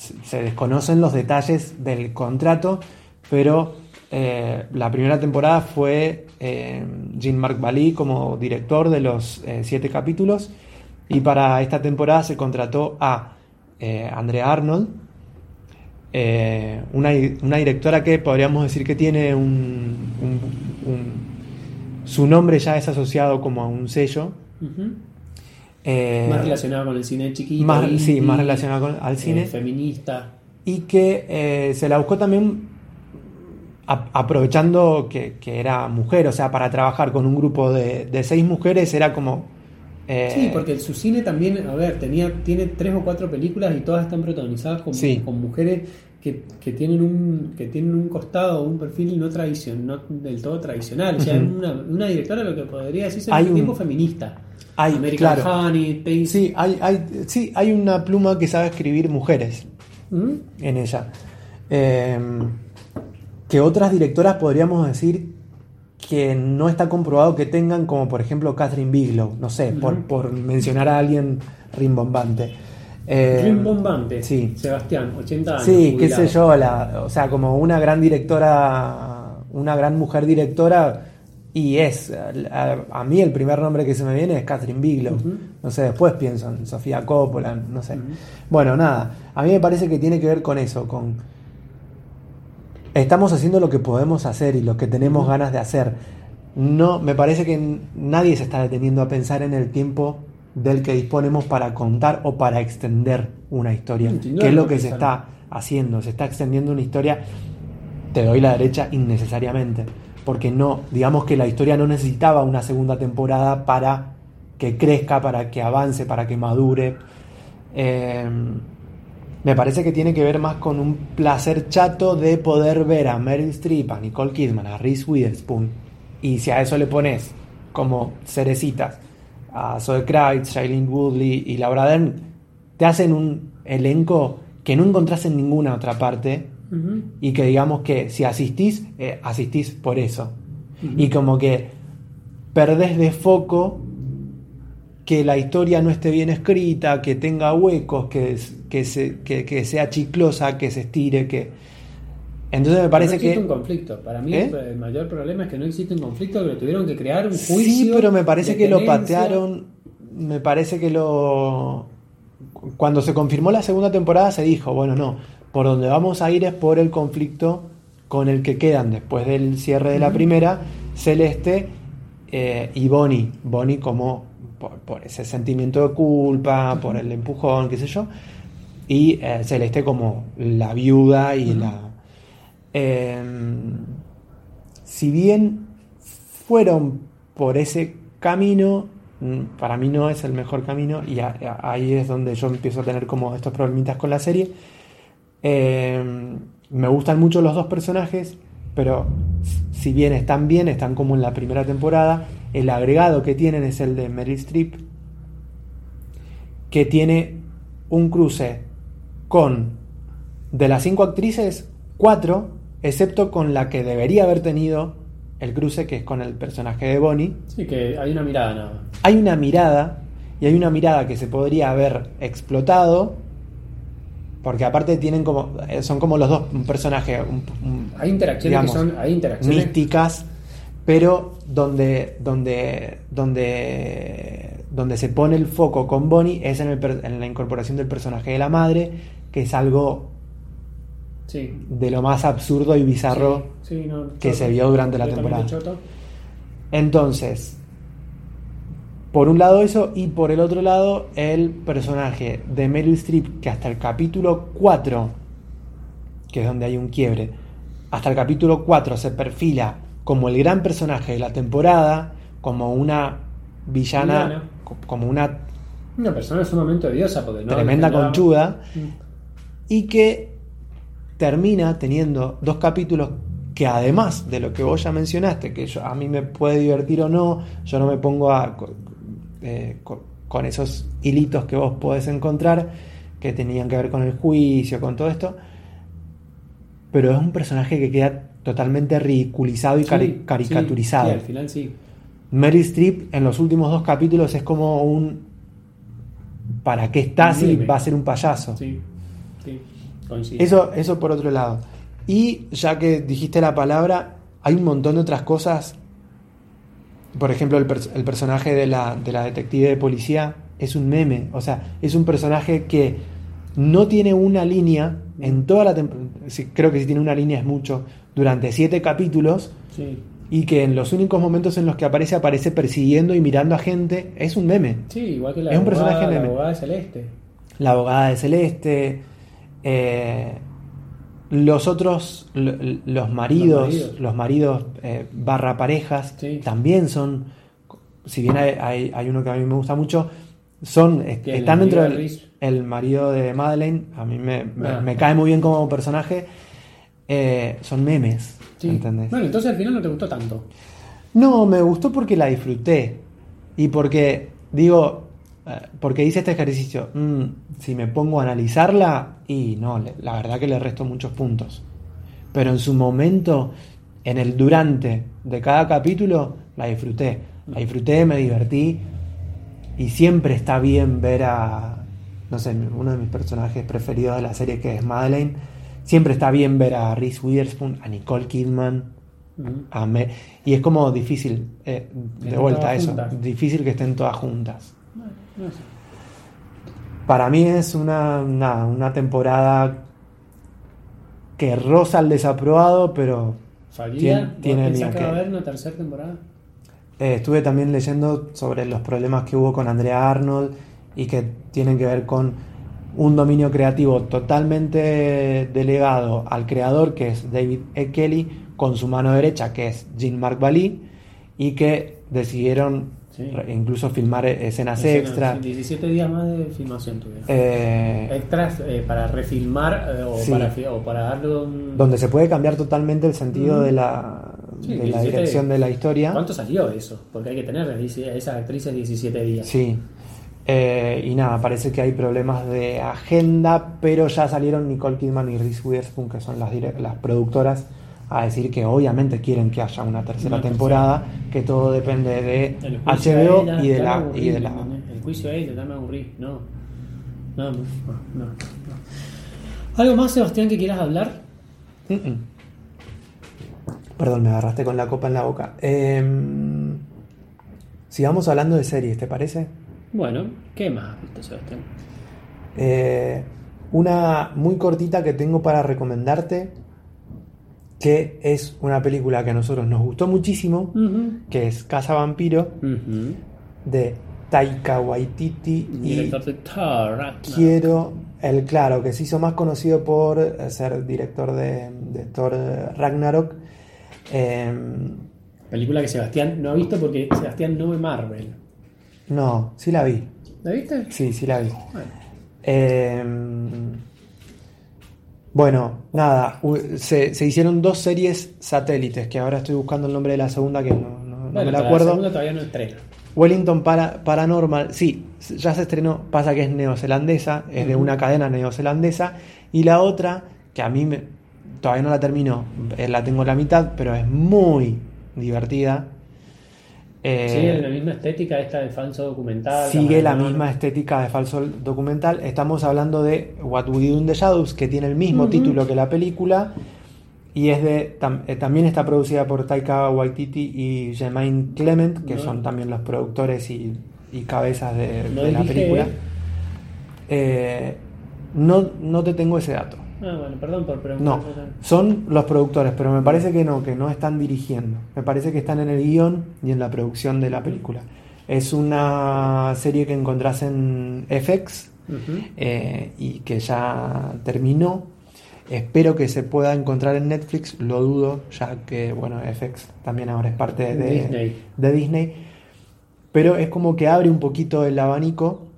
se desconocen los detalles del contrato, pero eh, la primera temporada fue eh, Jean-Marc Bali como director de los eh, siete capítulos y para esta temporada se contrató a Andrea Arnold, una, directora que podríamos decir que tiene un, su nombre ya es asociado como a un sello. Eh, más relacionado con el cine chiquito. Más, sí, más relacionado con, al cine. feminista. Y que eh, se la buscó también aprovechando que, era mujer, o sea, para trabajar con un grupo de, seis mujeres era como... Eh, sí, porque su cine también, a ver, tenía, tiene tres o cuatro películas y todas están protagonizadas con, con mujeres que, tienen un, que tienen un costado, un perfil no tradicional, no del todo tradicional. O sea, una, una directora lo que podría decirse es un tiempo feminista. Hay, American Honey, Sí, hay, hay, sí, hay una pluma que sabe escribir mujeres ¿Mm? en ella. Em, que otras directoras podríamos decir que no está comprobado que tengan, como por ejemplo Catherine Bigelow, no sé, por, mencionar a alguien rimbombante. Eh, rimbombante, sí. Sebastián, 80 años. Sí, qué sé yo, o sea, como una gran directora, una gran mujer directora y es, a, mí el primer nombre que se me viene es Catherine Bigelow. No sé, después pienso en Sofía Coppola, no sé. Bueno, nada, a mí me parece que tiene que ver con eso, con... Estamos haciendo lo que podemos hacer y lo que tenemos ganas de hacer. No, me parece que nadie se está deteniendo a pensar en el tiempo del que disponemos para contar o para extender una historia, que es lo que se está haciendo, se está extendiendo una historia, te doy la derecha innecesariamente porque no, digamos que la historia no necesitaba una segunda temporada para que crezca, para que avance, para que madure. Em, me parece que tiene que ver más con un placer chato de poder ver a Meryl Streep, a Nicole Kidman, a Reese Witherspoon, y si a eso le pones como cerecitas a Zoe Kravitz, Shailene Woodley y Laura Dern, te hacen un elenco que no encontrás en ninguna otra parte y que digamos que si asistís, eh, asistís por eso. Y como que perdés de foco que la historia no esté bien escrita, que tenga huecos, que, que, se, que, sea chiclosa, que se estire, que... Entonces me parece no existe que... un conflicto. Para mí ¿Eh? el mayor problema es que no existe un conflicto, pero tuvieron que crear un juicio. Sí, pero me parece que lo patearon. Me parece que lo. Cuando se confirmó la segunda temporada se dijo, bueno, no, por donde vamos a ir es por el conflicto con el que quedan después del cierre de la primera, Celeste eh, y Bonnie. Bonnie como por, ese sentimiento de culpa, por el empujón, qué sé yo. Y eh, Celeste como la viuda y la... Em, si bien fueron por ese camino, mm, para mí no es el mejor camino y ahí es donde yo empiezo a tener como estos problemitas con la serie. Em, me gustan mucho los dos personajes, pero si bien están bien, están como en la primera temporada, el agregado que tienen es el de Meryl Streep, que tiene un cruce con, de las cinco actrices, cuatro, excepto con la que debería haber tenido el cruce, que es con el personaje de Bonnie. Sí, que hay una mirada nada Hay una mirada, y hay una mirada que se podría haber explotado porque aparte tienen como. Eh, son como los dos un personaje. hay interacciones que son. Hay interacciones. Místicas, pero donde. donde. donde. donde se pone el foco con Bonnie es en, el, en la incorporación del personaje de la madre, que es algo Sí. de lo más absurdo y bizarro. Sí, sí, no, que se vio durante la temporada. choto. Entonces, por un lado eso, y por el otro lado, el personaje de Meryl Streep, que hasta el capítulo 4, que es donde hay un quiebre, hasta el capítulo 4 se perfila como el gran personaje de la temporada, como una villana, Villana. co- como una Una persona sumamente odiosa porque no tremenda conchuda, Mm. y que termina teniendo dos capítulos que además de lo que vos ya mencionaste, que yo- a mí me puede divertir o no, yo no me pongo a, eh, co- con esos hilitos que vos podés encontrar, que tenían que ver con el juicio, con todo esto, pero es un personaje que queda totalmente ridiculizado y Sí, caricaturizado. Sí, sí, al final sí. Meryl Streep en los últimos dos capítulos es como un... ¿Para qué está si va a ser un payaso? Sí, sí, coincido. Eso, eso por otro lado. Y ya que dijiste la palabra, hay un montón de otras cosas. Por ejemplo, el, pers- el personaje de la, de la detective de policía es un meme. O sea, es un personaje que no tiene una línea en toda la temporada. Creo que si tiene una línea es mucho. Durante siete capítulos. Sí, Y que en los únicos momentos en los que aparece, aparece persiguiendo y mirando a gente. Es un meme. sí, igual que la Es un abogada, personaje la meme. abogada de Celeste. La abogada de Celeste, eh, los otros, lo- los maridos, Los maridos. los maridos eh, barra parejas, Sí. también son, si bien hay, hay- hay uno que a mí me gusta mucho, son, están ¿El dentro de del el marido de Madeleine, a mí me, me- Ah. me cae muy bien como personaje, eh, son memes, Sí. ¿entendés? Bueno, entonces al final no te gustó tanto. No, me gustó porque la disfruté. Y porque, digo, porque hice este ejercicio. mm, si me pongo a analizarla, y no, la verdad que le resto muchos puntos. Pero en su momento, en el durante de cada capítulo, la disfruté. La disfruté, me divertí. Y siempre está bien ver a, no sé, uno de mis personajes preferidos de la serie, que es Madeleine. Siempre está bien ver a Reese Witherspoon, a Nicole Kidman, a me- y es como difícil, eh, de vuelta todas eso, juntas. difícil que estén todas juntas. Para mí es una, nada, una temporada que roza el desaprobado, pero Faría, Tien- ¿vos tiene que que- va a haber una tercera temporada? eh, estuve también leyendo sobre los problemas que hubo con Andrea Arnold y que tienen que ver con un dominio creativo totalmente delegado al creador, que es David E. Kelly, con su mano derecha, que es Jean-Marc Bali, y que decidieron Sí. incluso filmar e- escenas Escena, extra. sí, 17 días más de filmación tuvieron. eh, Extras eh, para refilmar eh, o, Sí. para, o para darle un... donde se puede cambiar totalmente el sentido de la, Sí, de la 17 dirección de la historia. ¿Cuánto salió eso? Porque hay que tener esas actrices 17 días. Sí. Eh, y nada, parece que hay problemas de agenda, pero ya salieron Nicole Kidman y Reese Witherspoon, que son las, las productoras, a decir que obviamente quieren que haya una tercera Una temporada, que todo depende de HBO y de la... Y de la. El juicio a ella, ya me aburrí. No. No, no, no. ¿Algo más, Sebastián, que quieras hablar? Mm, mm. Perdón, me agarraste con la copa en la boca. Em, sigamos hablando de series, ¿te parece? Bueno, ¿qué más has visto, Sebastián? Eh, una muy cortita que tengo para recomendarte, que es una película que a nosotros nos gustó muchísimo, que es Casa Vampiro, de Taika Waititi y Director de Thor. Quiero, el claro, que se hizo más conocido por eh, ser director de, de Thor eh, Ragnarok. Em, Película que Sebastián no ha visto porque Sebastián no ve Marvel. no, sí la vi, ¿La viste? sí, sí la vi. Bueno. Em, bueno, nada, se, se hicieron dos series satélites, que ahora estoy buscando el nombre de la segunda que no, no- no Bueno, me la acuerdo. La segunda todavía no estrena. Wellington para, Paranormal, sí, ya se estrenó, pasa que es neozelandesa, es de una cadena neozelandesa, y la otra, que a mí me, todavía no la termino, eh, la tengo a la mitad, pero es muy divertida. Eh, Sigue la misma estética esta de falso documental. Sigue la misma estética de falso documental. Estamos hablando de What We Do in the Shadows, que tiene el mismo título que la película. Y es de tam- eh, también está producida por Taika Waititi y Jermaine Clement, que No. son también los productores y, y cabezas de, No de la película. Eh, no, no te tengo ese dato. Ah, bueno, perdón por preguntar. No, son los productores, pero me parece que no, que no están dirigiendo. Me parece que están en el guion y en la producción de la película. Es una serie que encontrás en FX eh, y que ya terminó. Espero que se pueda encontrar en Netflix, lo dudo, ya que bueno, FX también ahora es parte de Disney. de Disney. Pero es como que abre un poquito el abanico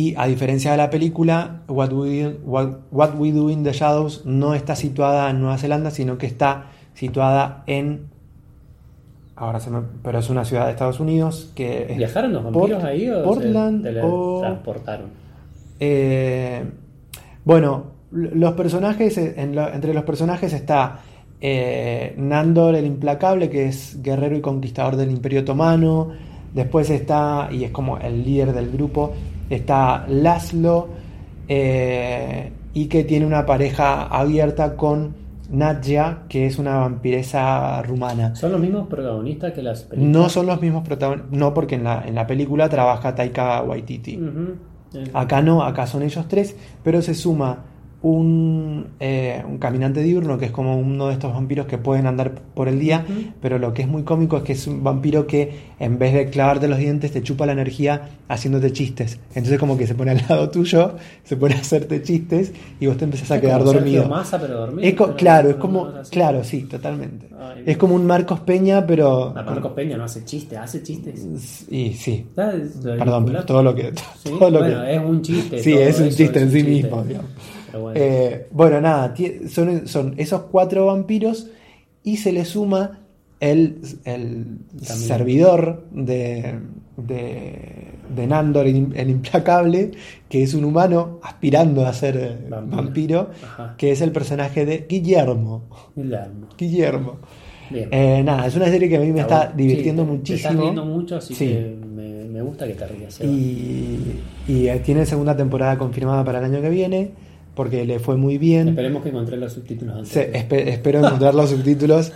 y a diferencia de la película, What We, What, What We Do in the Shadows no está situada en Nueva Zelanda, sino que está situada en... Ahora se me... Pero es una ciudad de Estados Unidos que... ¿Viajaron los vampiros Port- ahí o se Portland o... teletransportaron? Eh, bueno, los personajes, en lo- entre los personajes está eh, Nandor el Implacable, que es guerrero y conquistador del Imperio Otomano. Después está, y es como el líder del grupo, está Laszlo, eh, y que tiene una pareja abierta con Nadja, que es una vampiresa rumana. ¿Son los mismos protagonistas que las películas? No son los mismos protagonistas, no porque en la, en la película trabaja Taika Waititi. Acá no, acá son ellos tres, pero se suma un, eh, un caminante diurno que es como uno de estos vampiros que pueden andar por el día, Ujú. pero lo que es muy cómico es que es un vampiro que en vez de clavarte los dientes te chupa la energía haciéndote chistes. Entonces como que se pone al lado tuyo, se pone a hacerte chistes y vos te empezás a es quedar dormido. Massa, pero dormido. Es pero- claro, es como, no claro, sí, totalmente. Ay, Es como un Marcos Peña, pero... Ah, Marcos Peña no hace chistes, hace chistes. Y sí. Lo perdón, pero todo lo que... Sí, todo lo bueno, que- es un chiste. Sí, es un chiste en sí chiste. mismo, digamos. Pero bueno. Eh, bueno, nada, son, son esos cuatro vampiros y se le suma el, el servidor de, de, de Nandor, el, implacable, que es un humano aspirando a ser Vampiro. que es el personaje de Guillermo. Guillermo. Guillermo. Eh, nada, es una serie que a mí me está divirtiendo Sí, muchísimo. Te estás riendo mucho, así Sí. que me, me gusta que te rías. Y, y, eh, tiene segunda temporada confirmada para el año que viene, porque le fue muy bien. Esperemos que encontré los subtítulos antes. Espe- espero encontrar los subtítulos.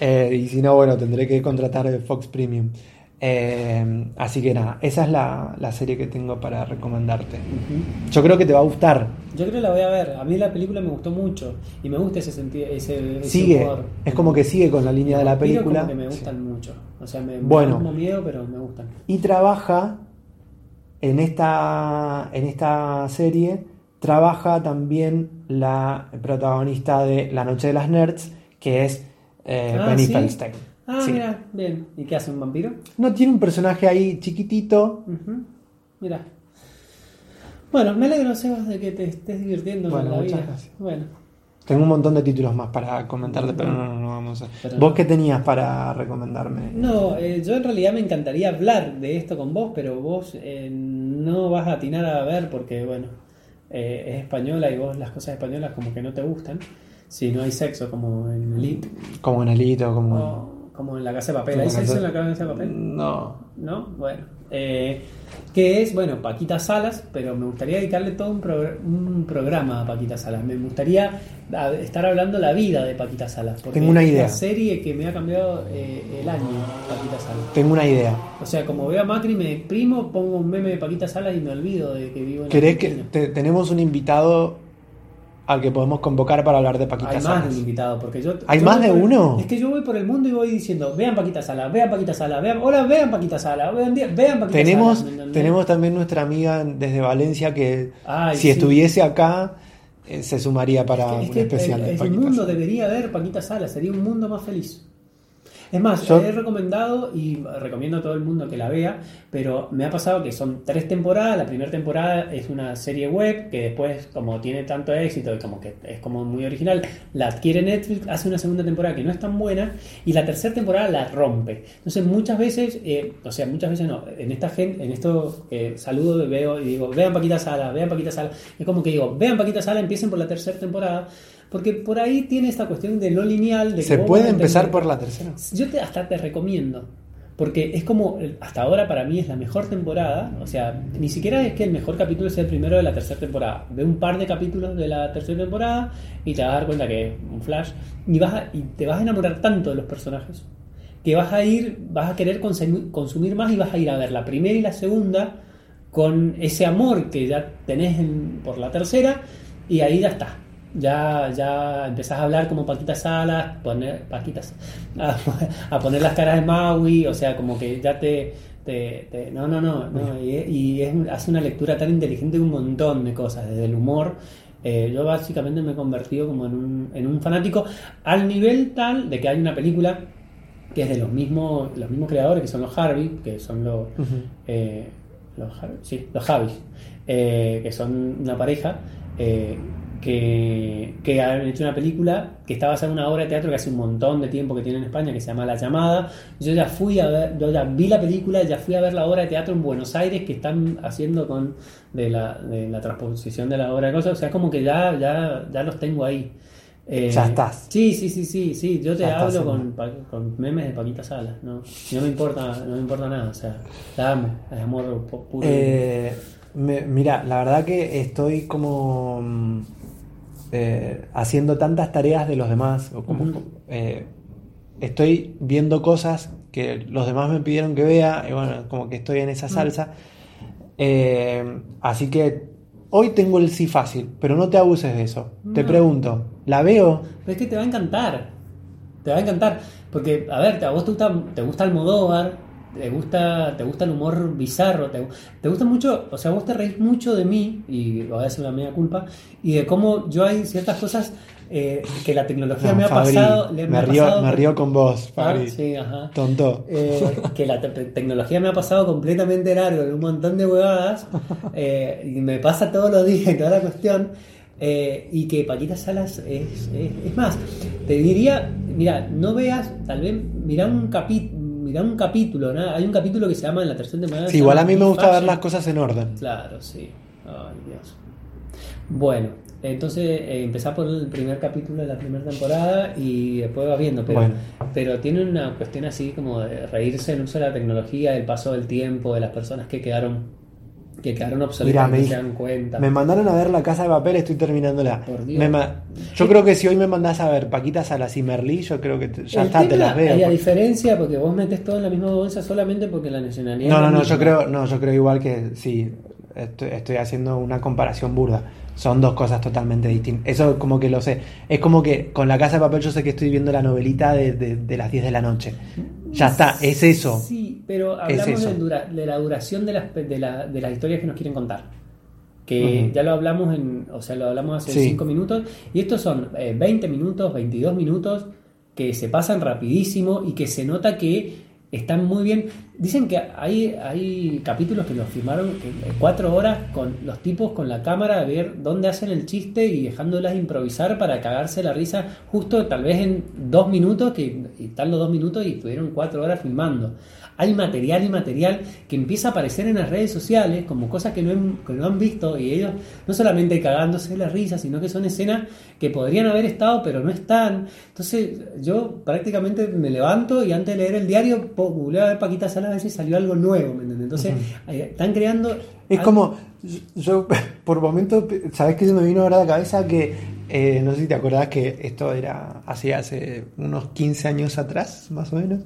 eh, y si no, bueno, tendré que contratar Fox Premium. Eh, así que nada, esa es la, la serie que tengo para recomendarte. Yo creo que te va a gustar. Yo creo que la voy a ver. A mí la película me gustó mucho y me gusta ese sentido, ese, ese Sigue, humor. es como que sigue con la línea de la película. como que me gustan mucho. O sea, me, me Bueno. como miedo, pero me gustan. Y trabaja en esta, en esta serie, trabaja también la protagonista de La Noche de las Nerds, que es eh, Ah, Penny ¿sí? Feldstein. Ah, Sí. mira, bien. ¿Y qué hace un vampiro? No tiene un personaje ahí chiquitito. Ujú. Mira. Bueno, me alegro, Sebas, de que te estés divirtiendo Bueno, con la muchas vida. gracias. Bueno, Tengo un montón de títulos más para comentarte, pero no, no, no vamos a. Pero ¿Vos no. qué tenías para recomendarme? no, eh, yo en realidad me encantaría hablar de esto con vos, pero vos eh, no vas a atinar a ver porque, bueno, eh, es española y vos las cosas españolas como que no te gustan. Si no hay sexo como en Elite Como en Elito, como. o como en la casa de papel. ¿Hay sexo en la casa de papel? No. ¿no? Bueno, eh, que es, bueno, Paquita Salas, pero me gustaría dedicarle todo un, un programa a Paquita Salas. Me gustaría estar hablando la vida de Paquita Salas. Porque Tengo una es idea. la serie que me ha cambiado eh, el año, Paquita Salas. Tengo una idea. O sea, como veo a Macri, me exprimo, pongo un meme de Paquita Salas y me olvido de que vivo en ¿Querés que te- tenemos un invitado al que podemos convocar para hablar de Paquita Hay más de un invitado, porque yo... ¿Hay yo más de por- uno? Es que yo voy por el mundo y voy diciendo, vean Paquita Salas, vean Paquita Salas, vean, hola, vean Paquita Salas, vean, vean Paquita Tenemos, Salas. ¿me entendés? tenemos también nuestra amiga desde Valencia que Ay, si sí. estuviese acá eh, se sumaría para Es un que especial el, de el mundo debería ver Paquita Salas, sería un mundo más feliz. Es más, Yo- he recomendado y recomiendo a todo el mundo que la vea, pero me ha pasado que son tres temporadas. La primera temporada es una serie web que después, como tiene tanto éxito y como que es como muy original, la adquiere Netflix, hace una segunda temporada que no es tan buena y la tercera temporada la rompe. Entonces muchas veces, eh, o sea, muchas veces no, en esta gente, en esto que saludo y veo y digo, vean Paquita Sala, vean Paquita Sala, es como que digo, vean Paquita Sala, empiecen por la tercera temporada, porque por ahí tiene esta cuestión de lo lineal. De Se puede empezar por la tercera. yo te, hasta te recomiendo. Porque es como, hasta ahora para mí es la mejor temporada. O sea, ni siquiera es que el mejor capítulo sea el primero de la tercera temporada. Ve un par de capítulos de la tercera temporada y te vas a dar cuenta que es un flash. Y, vas a- y te vas a enamorar tanto de los personajes que vas a ir, vas a querer consumir, consumir más y vas a ir a ver la primera y la segunda con ese amor que ya tenés en- por la tercera y ahí ya está. Ya, ya empezás a hablar como Paquita Salas, poner, Paquitas, a, a poner las caras de Maui, o sea, como que ya te, te- te- no, no, no, no, y, y es, hace una lectura tan inteligente de un montón de cosas, desde el humor. eh, yo básicamente me he convertido como en un, en un fanático al nivel tal de que hay una película que es de los mismos, los mismos creadores, que son los Harvey, que son los, eh, los Harvey, sí, los Javis, eh, que son una pareja eh, que, que han hecho una película que está basada en una obra de teatro que hace un montón de tiempo que tiene en España, que se llama La Llamada. Yo ya fui a ver, yo ya vi la película, ya fui a ver la obra de teatro en Buenos Aires que están haciendo con de la, de la transposición de la obra de cosas, o sea, como que ya, ya, ya los tengo ahí. Eh, Ya estás. Sí, sí, sí, sí, sí. Yo te Ya hablo con, pa- con memes de Paquita Salas, ¿no? No me importa, no me importa nada, o sea, la amo, es amor pu- puro. Eh, me- mira, la verdad que estoy como eh, haciendo tantas tareas de los demás. o como, eh, estoy viendo cosas que los demás me pidieron que vea. Y bueno, como que estoy en esa salsa. Eh, así que hoy tengo el sí fácil, pero no te abuses de eso. Te pregunto, ¿la veo? Pero es que te va a encantar. Te va a encantar. Porque, a ver, a vos te gusta, te gusta Almodóvar, te gusta, te gusta el humor bizarro, te, te gusta mucho, o sea, vos te reís mucho de mí, y voy a decir la media culpa, y de cómo yo hay ciertas cosas eh, que la tecnología No, me ha Fabri, pasado. le- me, ha río, pasado me río con vos, Ah, Fabri. sí, ajá. Tonto. Eh, que la te- tecnología me ha pasado completamente largo en un montón de huevadas eh, y me pasa todos los días toda la cuestión eh, y que Paquita Salas es, es, es más te diría mira no veas tal vez mira un capítulo mira un capítulo ¿no? hay un capítulo que se llama en la tercera temporada Sí, igual a mí me gusta ver las cosas en orden. Claro, sí. Ay, Dios. Bueno, entonces eh, empezar por el primer capítulo de la primera temporada y después va viendo, pero, Bueno. pero tiene una cuestión así como de reírse en uso de la tecnología, del paso del tiempo, de las personas que quedaron que quedaron obsoletas Mirá, me, y no di- se dan cuenta. me mandaron a ver La Casa de Papel, estoy terminándola. Por Dios. Me ma- yo creo que si hoy me mandás a ver Paquita Salas y Merlí, yo creo que te- ya El está, te tema, las veo. hay a porque- diferencia porque vos metes todo en la misma bolsa solamente porque la nacionalidad No, no, no, yo creo, no, yo creo igual que sí, estoy, estoy haciendo una comparación burda. Son dos cosas totalmente distintas. Eso como que lo sé. Es como que con La Casa de Papel yo sé que estoy viendo la novelita de, de- de las 10 de la noche. Ya está, es eso. Sí, pero hablamos de, dura- de la duración de las, de, la- de las historias que nos quieren contar. Que ya lo hablamos en, o sea, lo hablamos hace Sí. 5 minutos. Y estos son eh, 20 minutos, 22 minutos que se pasan rapidísimo y que se nota que están muy bien. Dicen que hay, hay capítulos que los filmaron eh, cuatro horas con los tipos con la cámara a ver dónde hacen el chiste y dejándolas improvisar para cagarse la risa justo tal vez en dos minutos, que están los dos minutos y estuvieron cuatro horas filmando. Hay material y material que empieza a aparecer en las redes sociales como cosas que no, han- que no han visto y ellos no solamente cagándose de la risa, sino que son escenas que podrían haber estado pero no están. Entonces yo prácticamente me levanto y antes de leer el diario googleo a ver Paquita Salas a ver si salió algo nuevo, ¿me entiendes? Entonces eh, están creando... Es algo- como, yo por momentos, ¿sabes qué se me vino ahora a la cabeza? Que eh, no sé si te acordás que esto era así hace unos 15 años atrás, más o menos.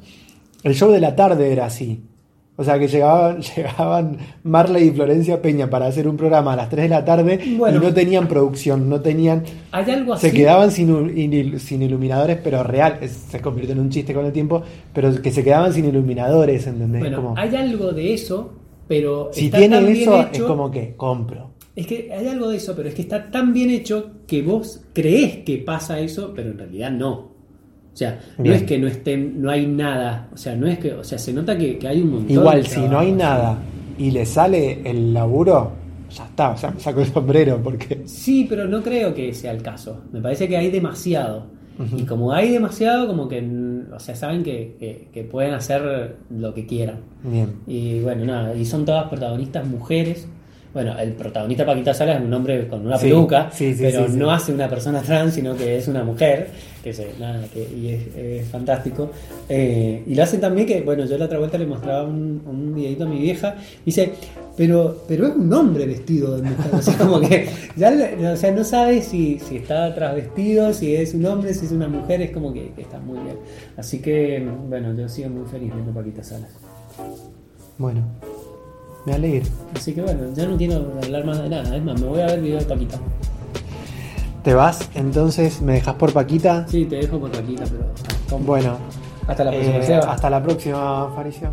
El show de la tarde era así. O sea que llegaban, llegaban Marley y Florencia Peña para hacer un programa a las 3 de la tarde Bueno. y no tenían producción, no tenían. Hay algo así. Se quedaban sin, sin iluminadores, pero real, se convirtió en un chiste con el tiempo, pero que se quedaban sin iluminadores, ¿entendés? Bueno, Como, hay algo de eso, pero si está tiene tan bien eso, es como que compro. Es que hay algo de eso, pero es que está tan bien hecho que vos crees que pasa eso, pero en realidad no. O sea, no Bien. es que no estén, no hay nada. O sea, no es que, o sea, se nota que, que hay un montón. Igual, de si no hay nada y le sale el laburo, ya está, o sea, me saco el sombrero porque... Sí, pero no creo que sea el caso. Me parece que hay demasiado. Y como hay demasiado, como que, o sea, saben que, que- que pueden hacer lo que quieran. Bien. Y bueno, nada, y son todas protagonistas mujeres. Bueno, el protagonista Paquita Sala es un hombre con una Sí, peluca, sí, sí, pero no hace una persona trans, sino que es una mujer, que se, nada, que, y es, es fantástico. Eh, y lo hace también que, bueno, yo la otra vuelta le mostraba un, un videito a mi vieja, y dice, pero, pero es un hombre vestido de mujer, o sea, como que ya, o sea, no sabe si, si está trasvestido, si es un hombre, si es una mujer, es como que, que está muy bien. Así que, bueno, yo sigo muy feliz viendo Paquita Salas. Bueno, me alegro. Así que bueno, ya no quiero hablar más de nada. Es más, me voy a ver el video de Paquita. ¿Te vas? Entonces, ¿me dejas por Paquita? Sí, te dejo por Paquita, pero. Bueno, Hasta la próxima. eh, hasta la próxima, Faricio.